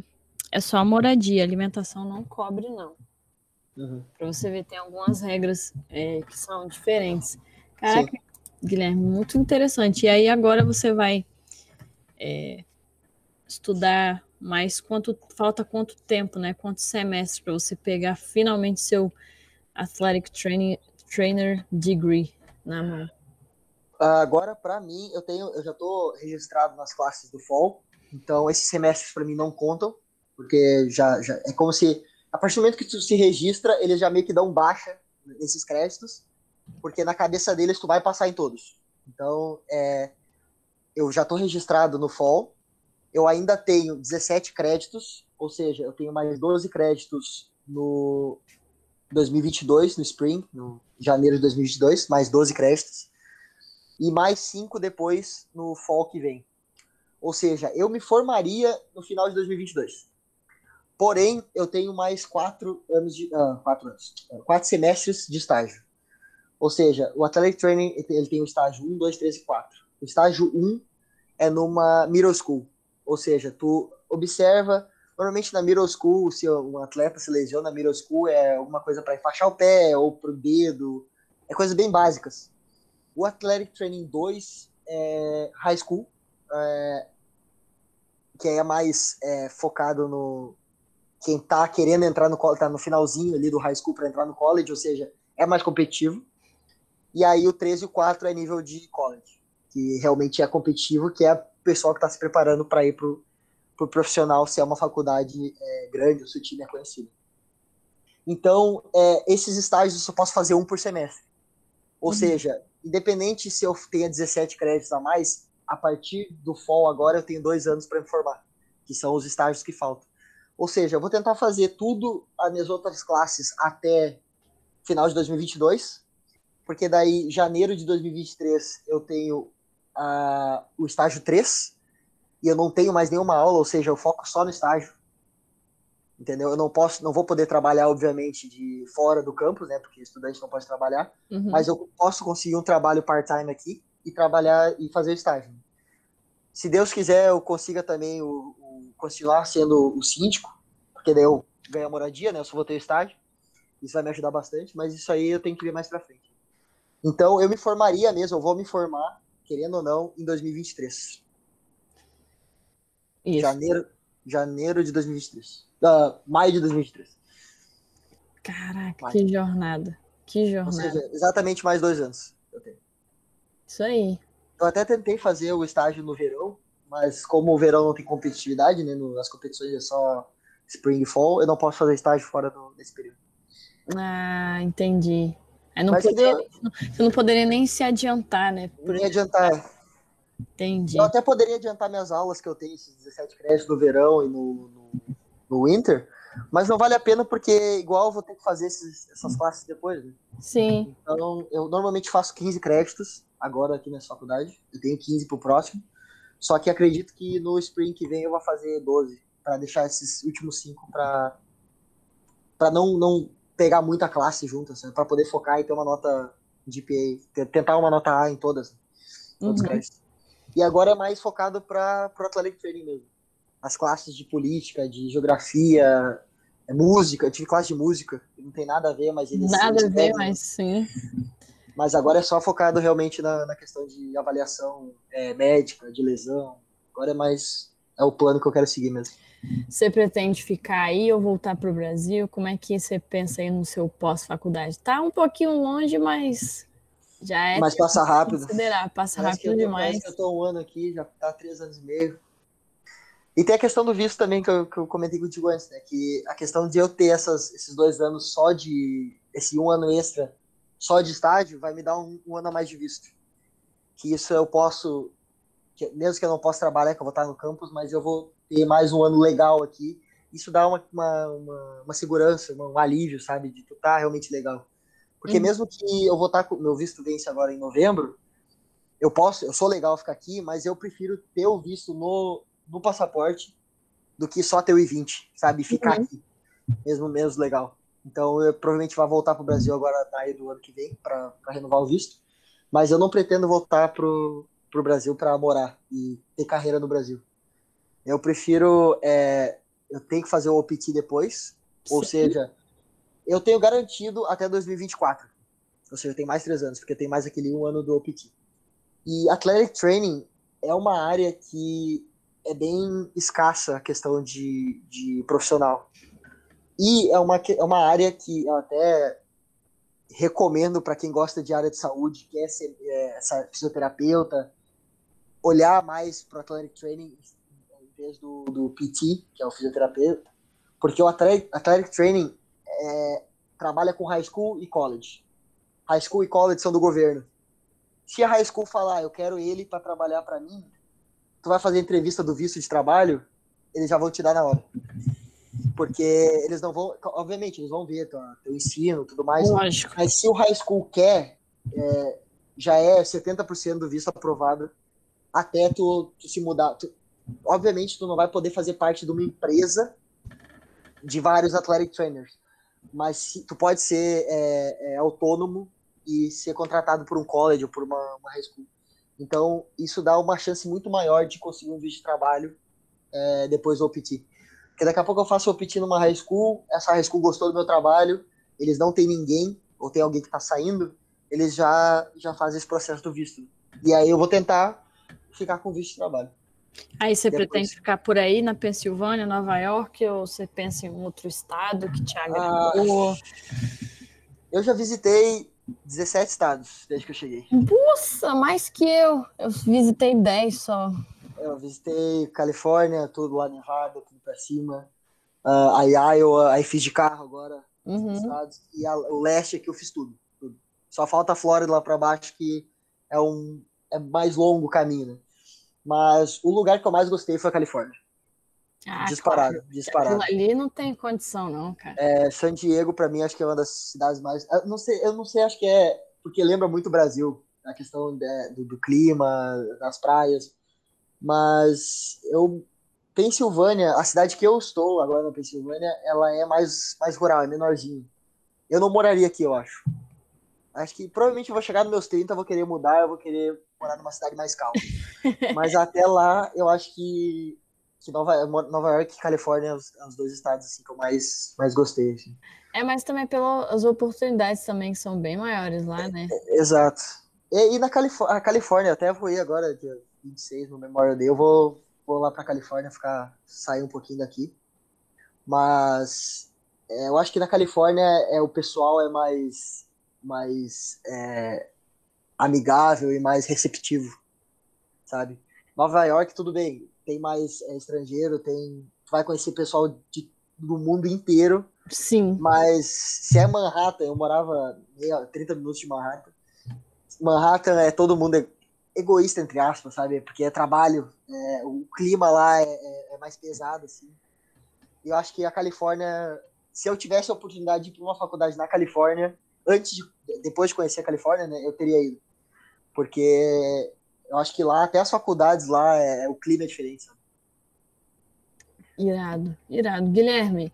é só a moradia, a alimentação não cobre não. Uhum. Para você ver, tem algumas regras é, que são diferentes. Caraca, Sim. Guilherme, muito interessante. E aí agora você vai é, estudar mais quanto falta quanto tempo, né? Quantos semestres para você pegar finalmente seu athletic training, trainer degree na mão? Agora, para mim, eu tenho, eu já estou registrado nas classes do fall, então esses semestres para mim não contam, porque já, já é como se a partir do momento que tu se registra, eles já meio que dão baixa nesses créditos, porque na cabeça deles tu vai passar em todos. Então, é, eu já estou registrado no fall, eu ainda tenho 17 créditos, ou seja, eu tenho mais 12 créditos no 2022, no Spring, no janeiro de 2022, mais 12 créditos e mais cinco depois no fall que vem. Ou seja, eu me formaria no final de 2022. Porém, eu tenho mais quatro anos de uh, quatro anos, uh, quatro semestres de estágio. Ou seja, o Athletic Training ele tem o estágio 1, 2, 3 e 4. O estágio 1 é numa middle school, ou seja, tu observa, normalmente na middle school, se um atleta se lesiona na middle school é alguma coisa para enfaixar o pé ou pro dedo, é coisas bem básicas. O Athletic Training 2 é high school, é, que é mais é, focado no quem tá querendo entrar no tá no finalzinho ali do high school para entrar no college, ou seja, é mais competitivo. E aí o 3 e o 4 é nível de college, que realmente é competitivo, que é o pessoal que está se preparando para ir pro, pro profissional, se é uma faculdade é, grande, ou se o time é conhecido. Então, é, esses estágios eu só posso fazer um por semestre. Ou uhum. seja, independente se eu tenha 17 créditos a mais, a partir do fall agora eu tenho dois anos para me formar, que são os estágios que faltam. Ou seja, eu vou tentar fazer tudo as minhas outras classes até final de 2022, porque daí janeiro de 2023 eu tenho uh, o estágio 3 e eu não tenho mais nenhuma aula, ou seja, eu foco só no estágio entendeu? Eu não posso, não vou poder trabalhar, obviamente, de fora do campus, né? Porque estudante não pode trabalhar, uhum. mas eu posso conseguir um trabalho part-time aqui e trabalhar e fazer estágio. Se Deus quiser, eu consiga também o, o, continuar sendo o síndico, porque daí eu ganho a moradia, né? Eu só vou ter estágio. Isso vai me ajudar bastante, mas isso aí eu tenho que ver mais pra frente. Então, eu me formaria mesmo, eu vou me formar, querendo ou não, em 2023. Isso. Janeiro, janeiro de 2023 uh, maio de 2023. Caraca, maio. que jornada. Que jornada. Seja, exatamente mais dois anos eu tenho. Isso aí. Eu até tentei fazer o estágio no verão, mas como o verão não tem competitividade, né? No, as competições é só spring e fall, eu não posso fazer estágio fora do, desse período. Ah, entendi. Não poderia, você não poderia nem se adiantar, né? Por nem adiantar. Entendi. Eu até poderia adiantar minhas aulas que eu tenho, esses 17 créditos no verão e no, no no Winter, mas não vale a pena porque igual eu vou ter que fazer esses, essas classes depois, né? Sim. Então, eu normalmente faço 15 créditos agora aqui nessa faculdade, eu tenho 15 pro próximo, só que acredito que no Spring que vem eu vou fazer 12, para deixar esses últimos 5 para para não, não pegar muita classe junto, assim, para poder focar e ter uma nota GPA, tentar uma nota A em todas, todos uhum. E agora é mais focado para o Athletic Training mesmo as classes de política, de geografia, é, música. Eu tive classe de música, não tem nada a ver, mas eles. Nada a ver, mas sim. Mas agora é só focado realmente na, na questão de avaliação é, médica, de lesão. Agora é mais. É o plano que eu quero seguir mesmo. Você pretende ficar aí ou voltar para o Brasil? Como é que você pensa aí no seu pós-faculdade? Tá um pouquinho longe, mas já é. Mas passa rápido. Considerar, passa parece rápido eu, demais. Eu estou um ano aqui, já tá três anos e meio. E tem a questão do visto também que eu, que eu comentei contigo antes, né? Que a questão de eu ter essas, esses dois anos só de. esse um ano extra só de estágio vai me dar um, um ano a mais de visto. Que isso eu posso que, mesmo que eu não possa trabalhar, que eu vou estar no campus, mas eu vou ter mais um ano legal aqui. Isso dá uma, uma, uma, uma segurança, um alívio, sabe? De tu tá realmente legal. Porque uhum. mesmo que eu vou estar com meu visto vence agora em novembro, eu posso, eu sou legal ficar aqui, mas eu prefiro ter o visto no, no passaporte do que só ter o I-20, sabe? Ficar uhum. aqui, mesmo menos legal. Então eu provavelmente vou voltar para o Brasil agora na do ano que vem para renovar o visto, mas eu não pretendo voltar pro pro Brasil para morar e ter carreira no Brasil. Eu prefiro é, eu tenho que fazer o OPT depois, Sim. ou seja, eu tenho garantido até 2024. Ou seja, tem mais três anos, porque tem mais aquele um ano do OPT. E Athletic Training é uma área que é bem escassa a questão de, de profissional. E é uma, é uma área que eu até recomendo para quem gosta de área de saúde, quer ser é, fisioterapeuta, olhar mais para o Athletic Training em vez do, do PT, que é o fisioterapeuta, porque o Athletic, Athletic Training é, trabalha com high school e college. High school e college são do governo. Se a high school falar, eu quero ele para trabalhar para mim, tu vai fazer entrevista do visto de trabalho, eles já vão te dar na hora. Porque eles não vão, obviamente, eles vão ver teu, teu ensino tudo mais. Lógico. Mas se o high school quer, é, já é 70% do visto aprovado até tu, tu se mudar. Tu, obviamente, tu não vai poder fazer parte de uma empresa de vários athletic trainers, mas tu pode ser é, é, autônomo e ser contratado por um college ou por uma, uma high school. Então, isso dá uma chance muito maior de conseguir um visto de trabalho é, depois do OPT. Porque daqui a pouco eu faço o OPT numa high school, essa high school gostou do meu trabalho, eles não têm ninguém, ou tem alguém que está saindo, eles já, já fazem esse processo do visto. E aí eu vou tentar ficar com visto de trabalho. Aí você Depois... pretende ficar por aí na Pensilvânia, Nova York, ou você pensa em um outro estado que te agradou? Ah, eu já visitei 17 estados desde que eu cheguei. Nossa, mais que eu. Eu visitei 10 só. Eu visitei Califórnia, tudo lá Nevada, tudo pra cima. Uh, aí Iowa, aí fiz de carro agora. Uhum. Estados, e a, o leste aqui eu fiz tudo, tudo. Só falta a Flórida lá pra baixo, que é um é mais longo o caminho, né? Mas o lugar que eu mais gostei foi a Califórnia. Ah, disparado, claro. disparado. Ali não tem condição, não, cara. É, San Diego, para mim, acho que é uma das cidades mais. Eu não sei, eu não sei, acho que é porque lembra muito o Brasil, a questão de, do, do, clima, das praias. Mas eu. Pensilvânia, a cidade que eu estou agora na Pensilvânia, ela é mais, mais rural, é menorzinha. Eu não moraria aqui, eu acho. Acho que provavelmente eu vou chegar nos meus 30, eu vou querer mudar, eu vou querer morar numa cidade mais calma. Mas até lá, eu acho que que Nova, Nova York e Califórnia são os dois estados assim, que eu mais, mais gostei. Assim. É, mas também pelas oportunidades também que são bem maiores lá, né? É, exato. E, e na Califórnia, a Califórnia, até vou ir agora, dia 26, no Memorial Day, eu vou, vou lá pra Califórnia ficar, sair um pouquinho daqui. Mas é, eu acho que na Califórnia é, o pessoal é mais, mais é, amigável e mais receptivo, sabe? Nova York, tudo bem, tem mais é, estrangeiro, tem vai conhecer pessoal de, do mundo inteiro. Sim. Mas se é Manhattan, eu morava meia, 30 minutos de Manhattan. Manhattan é todo mundo egoísta, entre aspas, sabe? Porque é trabalho, é, o clima lá é, é, é, mais pesado, assim. Eu acho que a Califórnia, se eu tivesse a oportunidade de ir para uma faculdade na Califórnia, antes de, depois de conhecer a Califórnia, né, eu teria ido. Porque eu acho que lá, até as faculdades lá, é, o clima é diferente. Sabe? Irado, irado. Guilherme,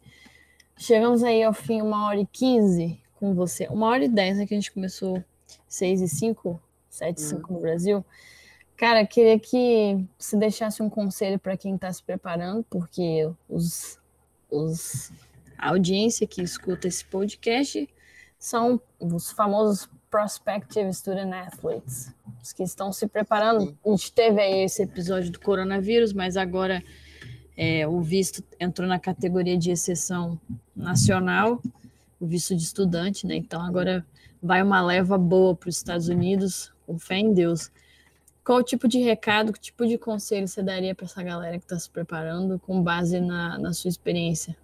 chegamos aí ao fim, uma hora e quinze com você. Uma hora e dez, né? Que a gente começou seis e cinco, sete e cinco no Brasil. Cara, queria que você deixasse um conselho para quem está se preparando, porque os, os, a audiência que escuta esse podcast são os famosos prospective student athletes, os que estão se preparando. A gente teve aí esse episódio do coronavírus, mas agora é, o visto entrou na categoria de exceção nacional, o visto de estudante, né? Então agora vai uma leva boa para os Estados Unidos, com fé em Deus. Qual tipo de recado, que tipo de conselho você daria para essa galera que está se preparando com base na, na sua experiência?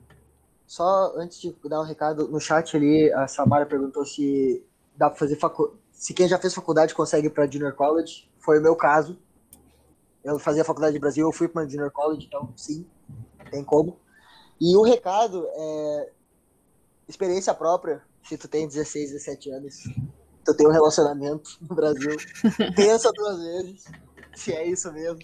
Só antes de dar um recado, no chat ali, a Samara perguntou se dá para fazer facu... se quem já fez faculdade consegue para junior college. Foi o meu caso. eu fazia faculdade de Brasil, eu fui para Junior College, então sim, tem como. E o recado é experiência própria, se tu tem 16, 17 anos, tu tem um relacionamento no Brasil, pensa duas vezes se é isso mesmo.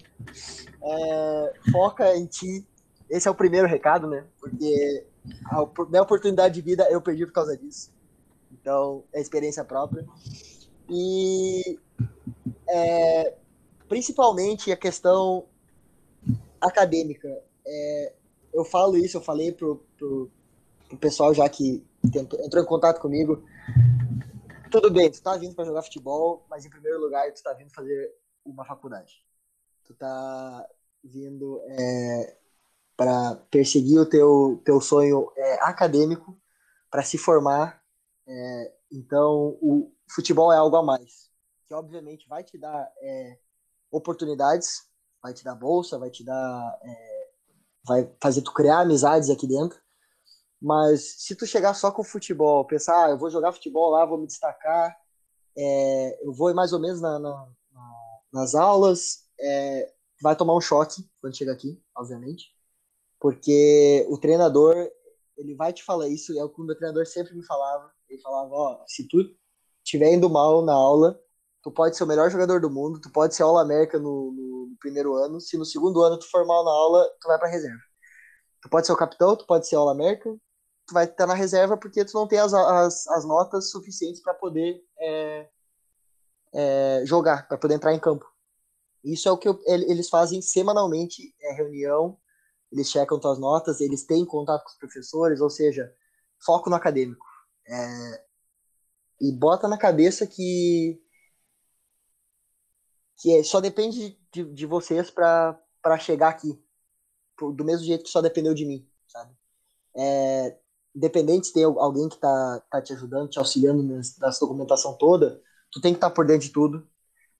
É, foca em ti. Esse é o primeiro recado, né? Porque a minha oportunidade de vida eu perdi por causa disso. Então, é experiência própria. E é, principalmente a questão acadêmica. É, eu falo isso, eu falei pro, pro, pro pessoal já que tentou, entrou em contato comigo. Tudo bem, tu tá vindo para jogar futebol, mas em primeiro lugar tu tá vindo fazer uma faculdade. Tu tá vindo é, para perseguir o teu, teu sonho é, acadêmico, para se formar. É, então, o futebol é algo a mais, que obviamente vai te dar é, oportunidades, vai te dar bolsa, vai te dar, é, vai fazer tu criar amizades aqui dentro. Mas se tu chegar só com futebol, pensar, ah, eu vou jogar futebol lá, vou me destacar, é, eu vou mais ou menos na, na, nas aulas, é, vai tomar um choque quando chega aqui, obviamente, porque o treinador ele vai te falar isso, é o que o meu treinador sempre me falava. Ele falava, ó, se tu estiver indo mal na aula, tu pode ser o melhor jogador do mundo, tu pode ser All América no, no, primeiro ano, se no segundo ano tu for mal na aula, tu vai para reserva. Tu pode ser o capitão, tu pode ser All América, tu vai estar na reserva porque tu não tem as, as, as notas suficientes para poder é, é, jogar, para poder entrar em campo. Isso é o que eu, eles fazem semanalmente, é reunião, eles checam tuas notas, eles têm contato com os professores, ou seja, foco no acadêmico. É, e bota na cabeça que que é, só depende de, de vocês para chegar aqui, do mesmo jeito que só dependeu de mim, sabe? É, independente de ter alguém que tá, tá te ajudando, te auxiliando nessa documentação toda, tu tem que estar tá por dentro de tudo.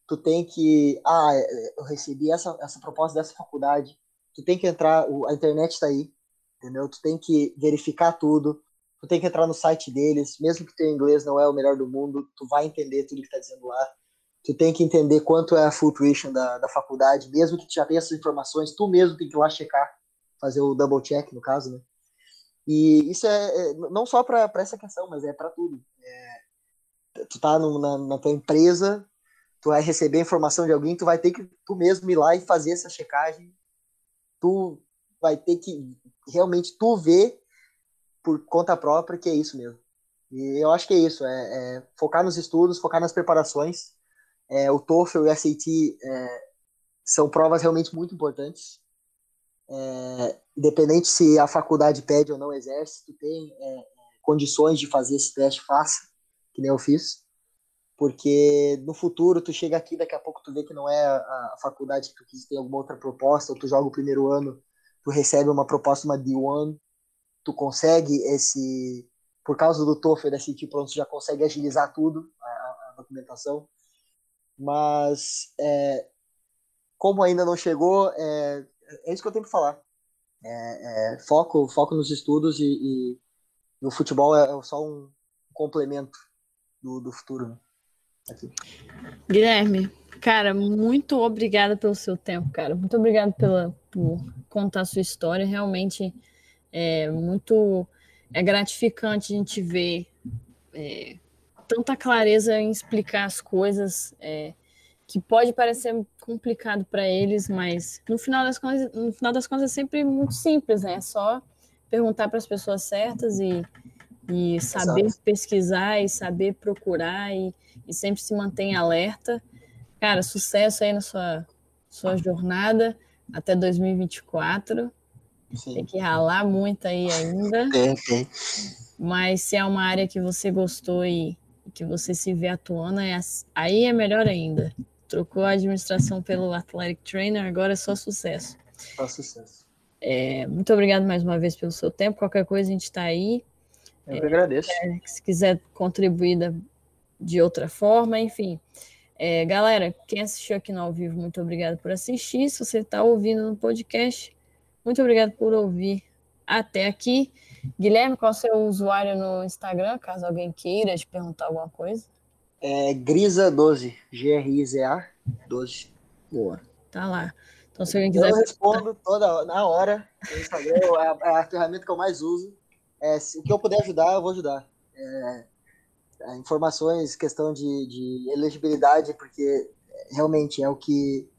Tu tem que, ah, eu recebi essa, essa proposta dessa faculdade. Tu tem que entrar, a internet está aí, entendeu? Tu tem que verificar tudo. Tu tem que entrar no site deles, mesmo que teu inglês não é o melhor do mundo, tu vai entender tudo que está dizendo lá. Tu tem que entender quanto é a full tuition da, da faculdade, mesmo que tu já tenha essas informações, tu mesmo tem que ir lá checar, fazer o double check, no caso, né? E isso é, é não só para essa questão, mas é para tudo. É, tu tá no, na, na, tua empresa, tu vai receber informação de alguém, tu vai ter que tu mesmo ir lá e fazer essa checagem. Tu vai ter que realmente tu ver por conta própria que é isso mesmo. E eu acho que é isso, é, é focar nos estudos, focar nas preparações. É, o TOEFL e o SAT é, são provas realmente muito importantes. É, independente se a faculdade pede ou não exerce, tu tem é, condições de fazer esse teste, faça que nem eu fiz, porque no futuro tu chega aqui, daqui a pouco tu vê que não é a, faculdade que tu quis ter alguma outra proposta, ou tu joga o primeiro ano, tu recebe uma proposta, uma D1, tu consegue esse, por causa do TOEFL da CT pronto, tu já consegue agilizar tudo, a, a documentação, mas é, como ainda não chegou, é, é isso que eu tenho que falar. É, é, foco, foco nos estudos e, e, futebol é só um complemento do, do futuro. Né? Aqui. Guilherme, cara, muito obrigada pelo seu tempo, cara. Muito obrigado pela, por contar a sua história. Realmente é muito é gratificante a gente ver é, tanta clareza em explicar as coisas. É, que pode parecer complicado para eles, mas no final das contas, no final das contas é sempre muito simples, né? É só perguntar para as pessoas certas e e saber Exato. pesquisar e saber procurar e, e sempre se manter alerta. Cara, sucesso aí na sua, sua jornada até 2024. Sim. Tem que ralar muito aí ainda. Tem, tem. Mas se é uma área que você gostou e que você se vê atuando, é, aí é melhor ainda. Trocou a administração pelo Athletic Trainer, agora é só sucesso. Só sucesso. É, muito obrigado mais uma vez pelo seu tempo. Qualquer coisa a gente está aí. Eu que agradeço. É, se quiser contribuir de outra forma, enfim. É, galera, quem assistiu aqui no ao vivo, muito obrigado por assistir. Se você está ouvindo no podcast, muito obrigado por ouvir até aqui. Guilherme, qual é o seu usuário no Instagram, caso alguém queira te perguntar alguma coisa? É Grisa12, G-R-I-Z-A 12. Boa. Tá lá. Então, se alguém quiser. Eu respondo toda na hora. O Instagram é a, é a ferramenta que eu mais uso. É, se, o que eu puder ajudar, eu vou ajudar. É, é, informações, questão de, de elegibilidade, porque realmente é o que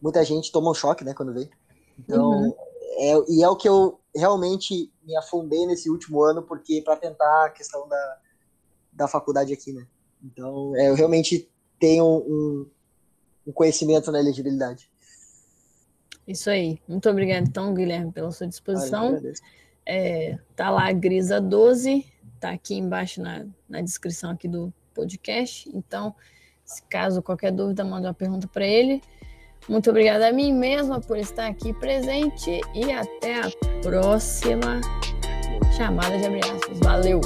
muita gente toma um choque, né, quando vê. Então, uhum. é, e é o que eu realmente me afundei nesse último ano, porque para tentar a questão da, da faculdade aqui, né. Então, é, eu realmente tenho um, um conhecimento na elegibilidade. Isso aí. Muito obrigado, então, Guilherme, pela sua disposição. É, tá lá a Grisa 12, tá aqui embaixo na, na descrição aqui do podcast. Então, se caso qualquer dúvida, manda uma pergunta para ele. Muito obrigada a mim mesma por estar aqui presente e até a próxima chamada de abraços. Valeu!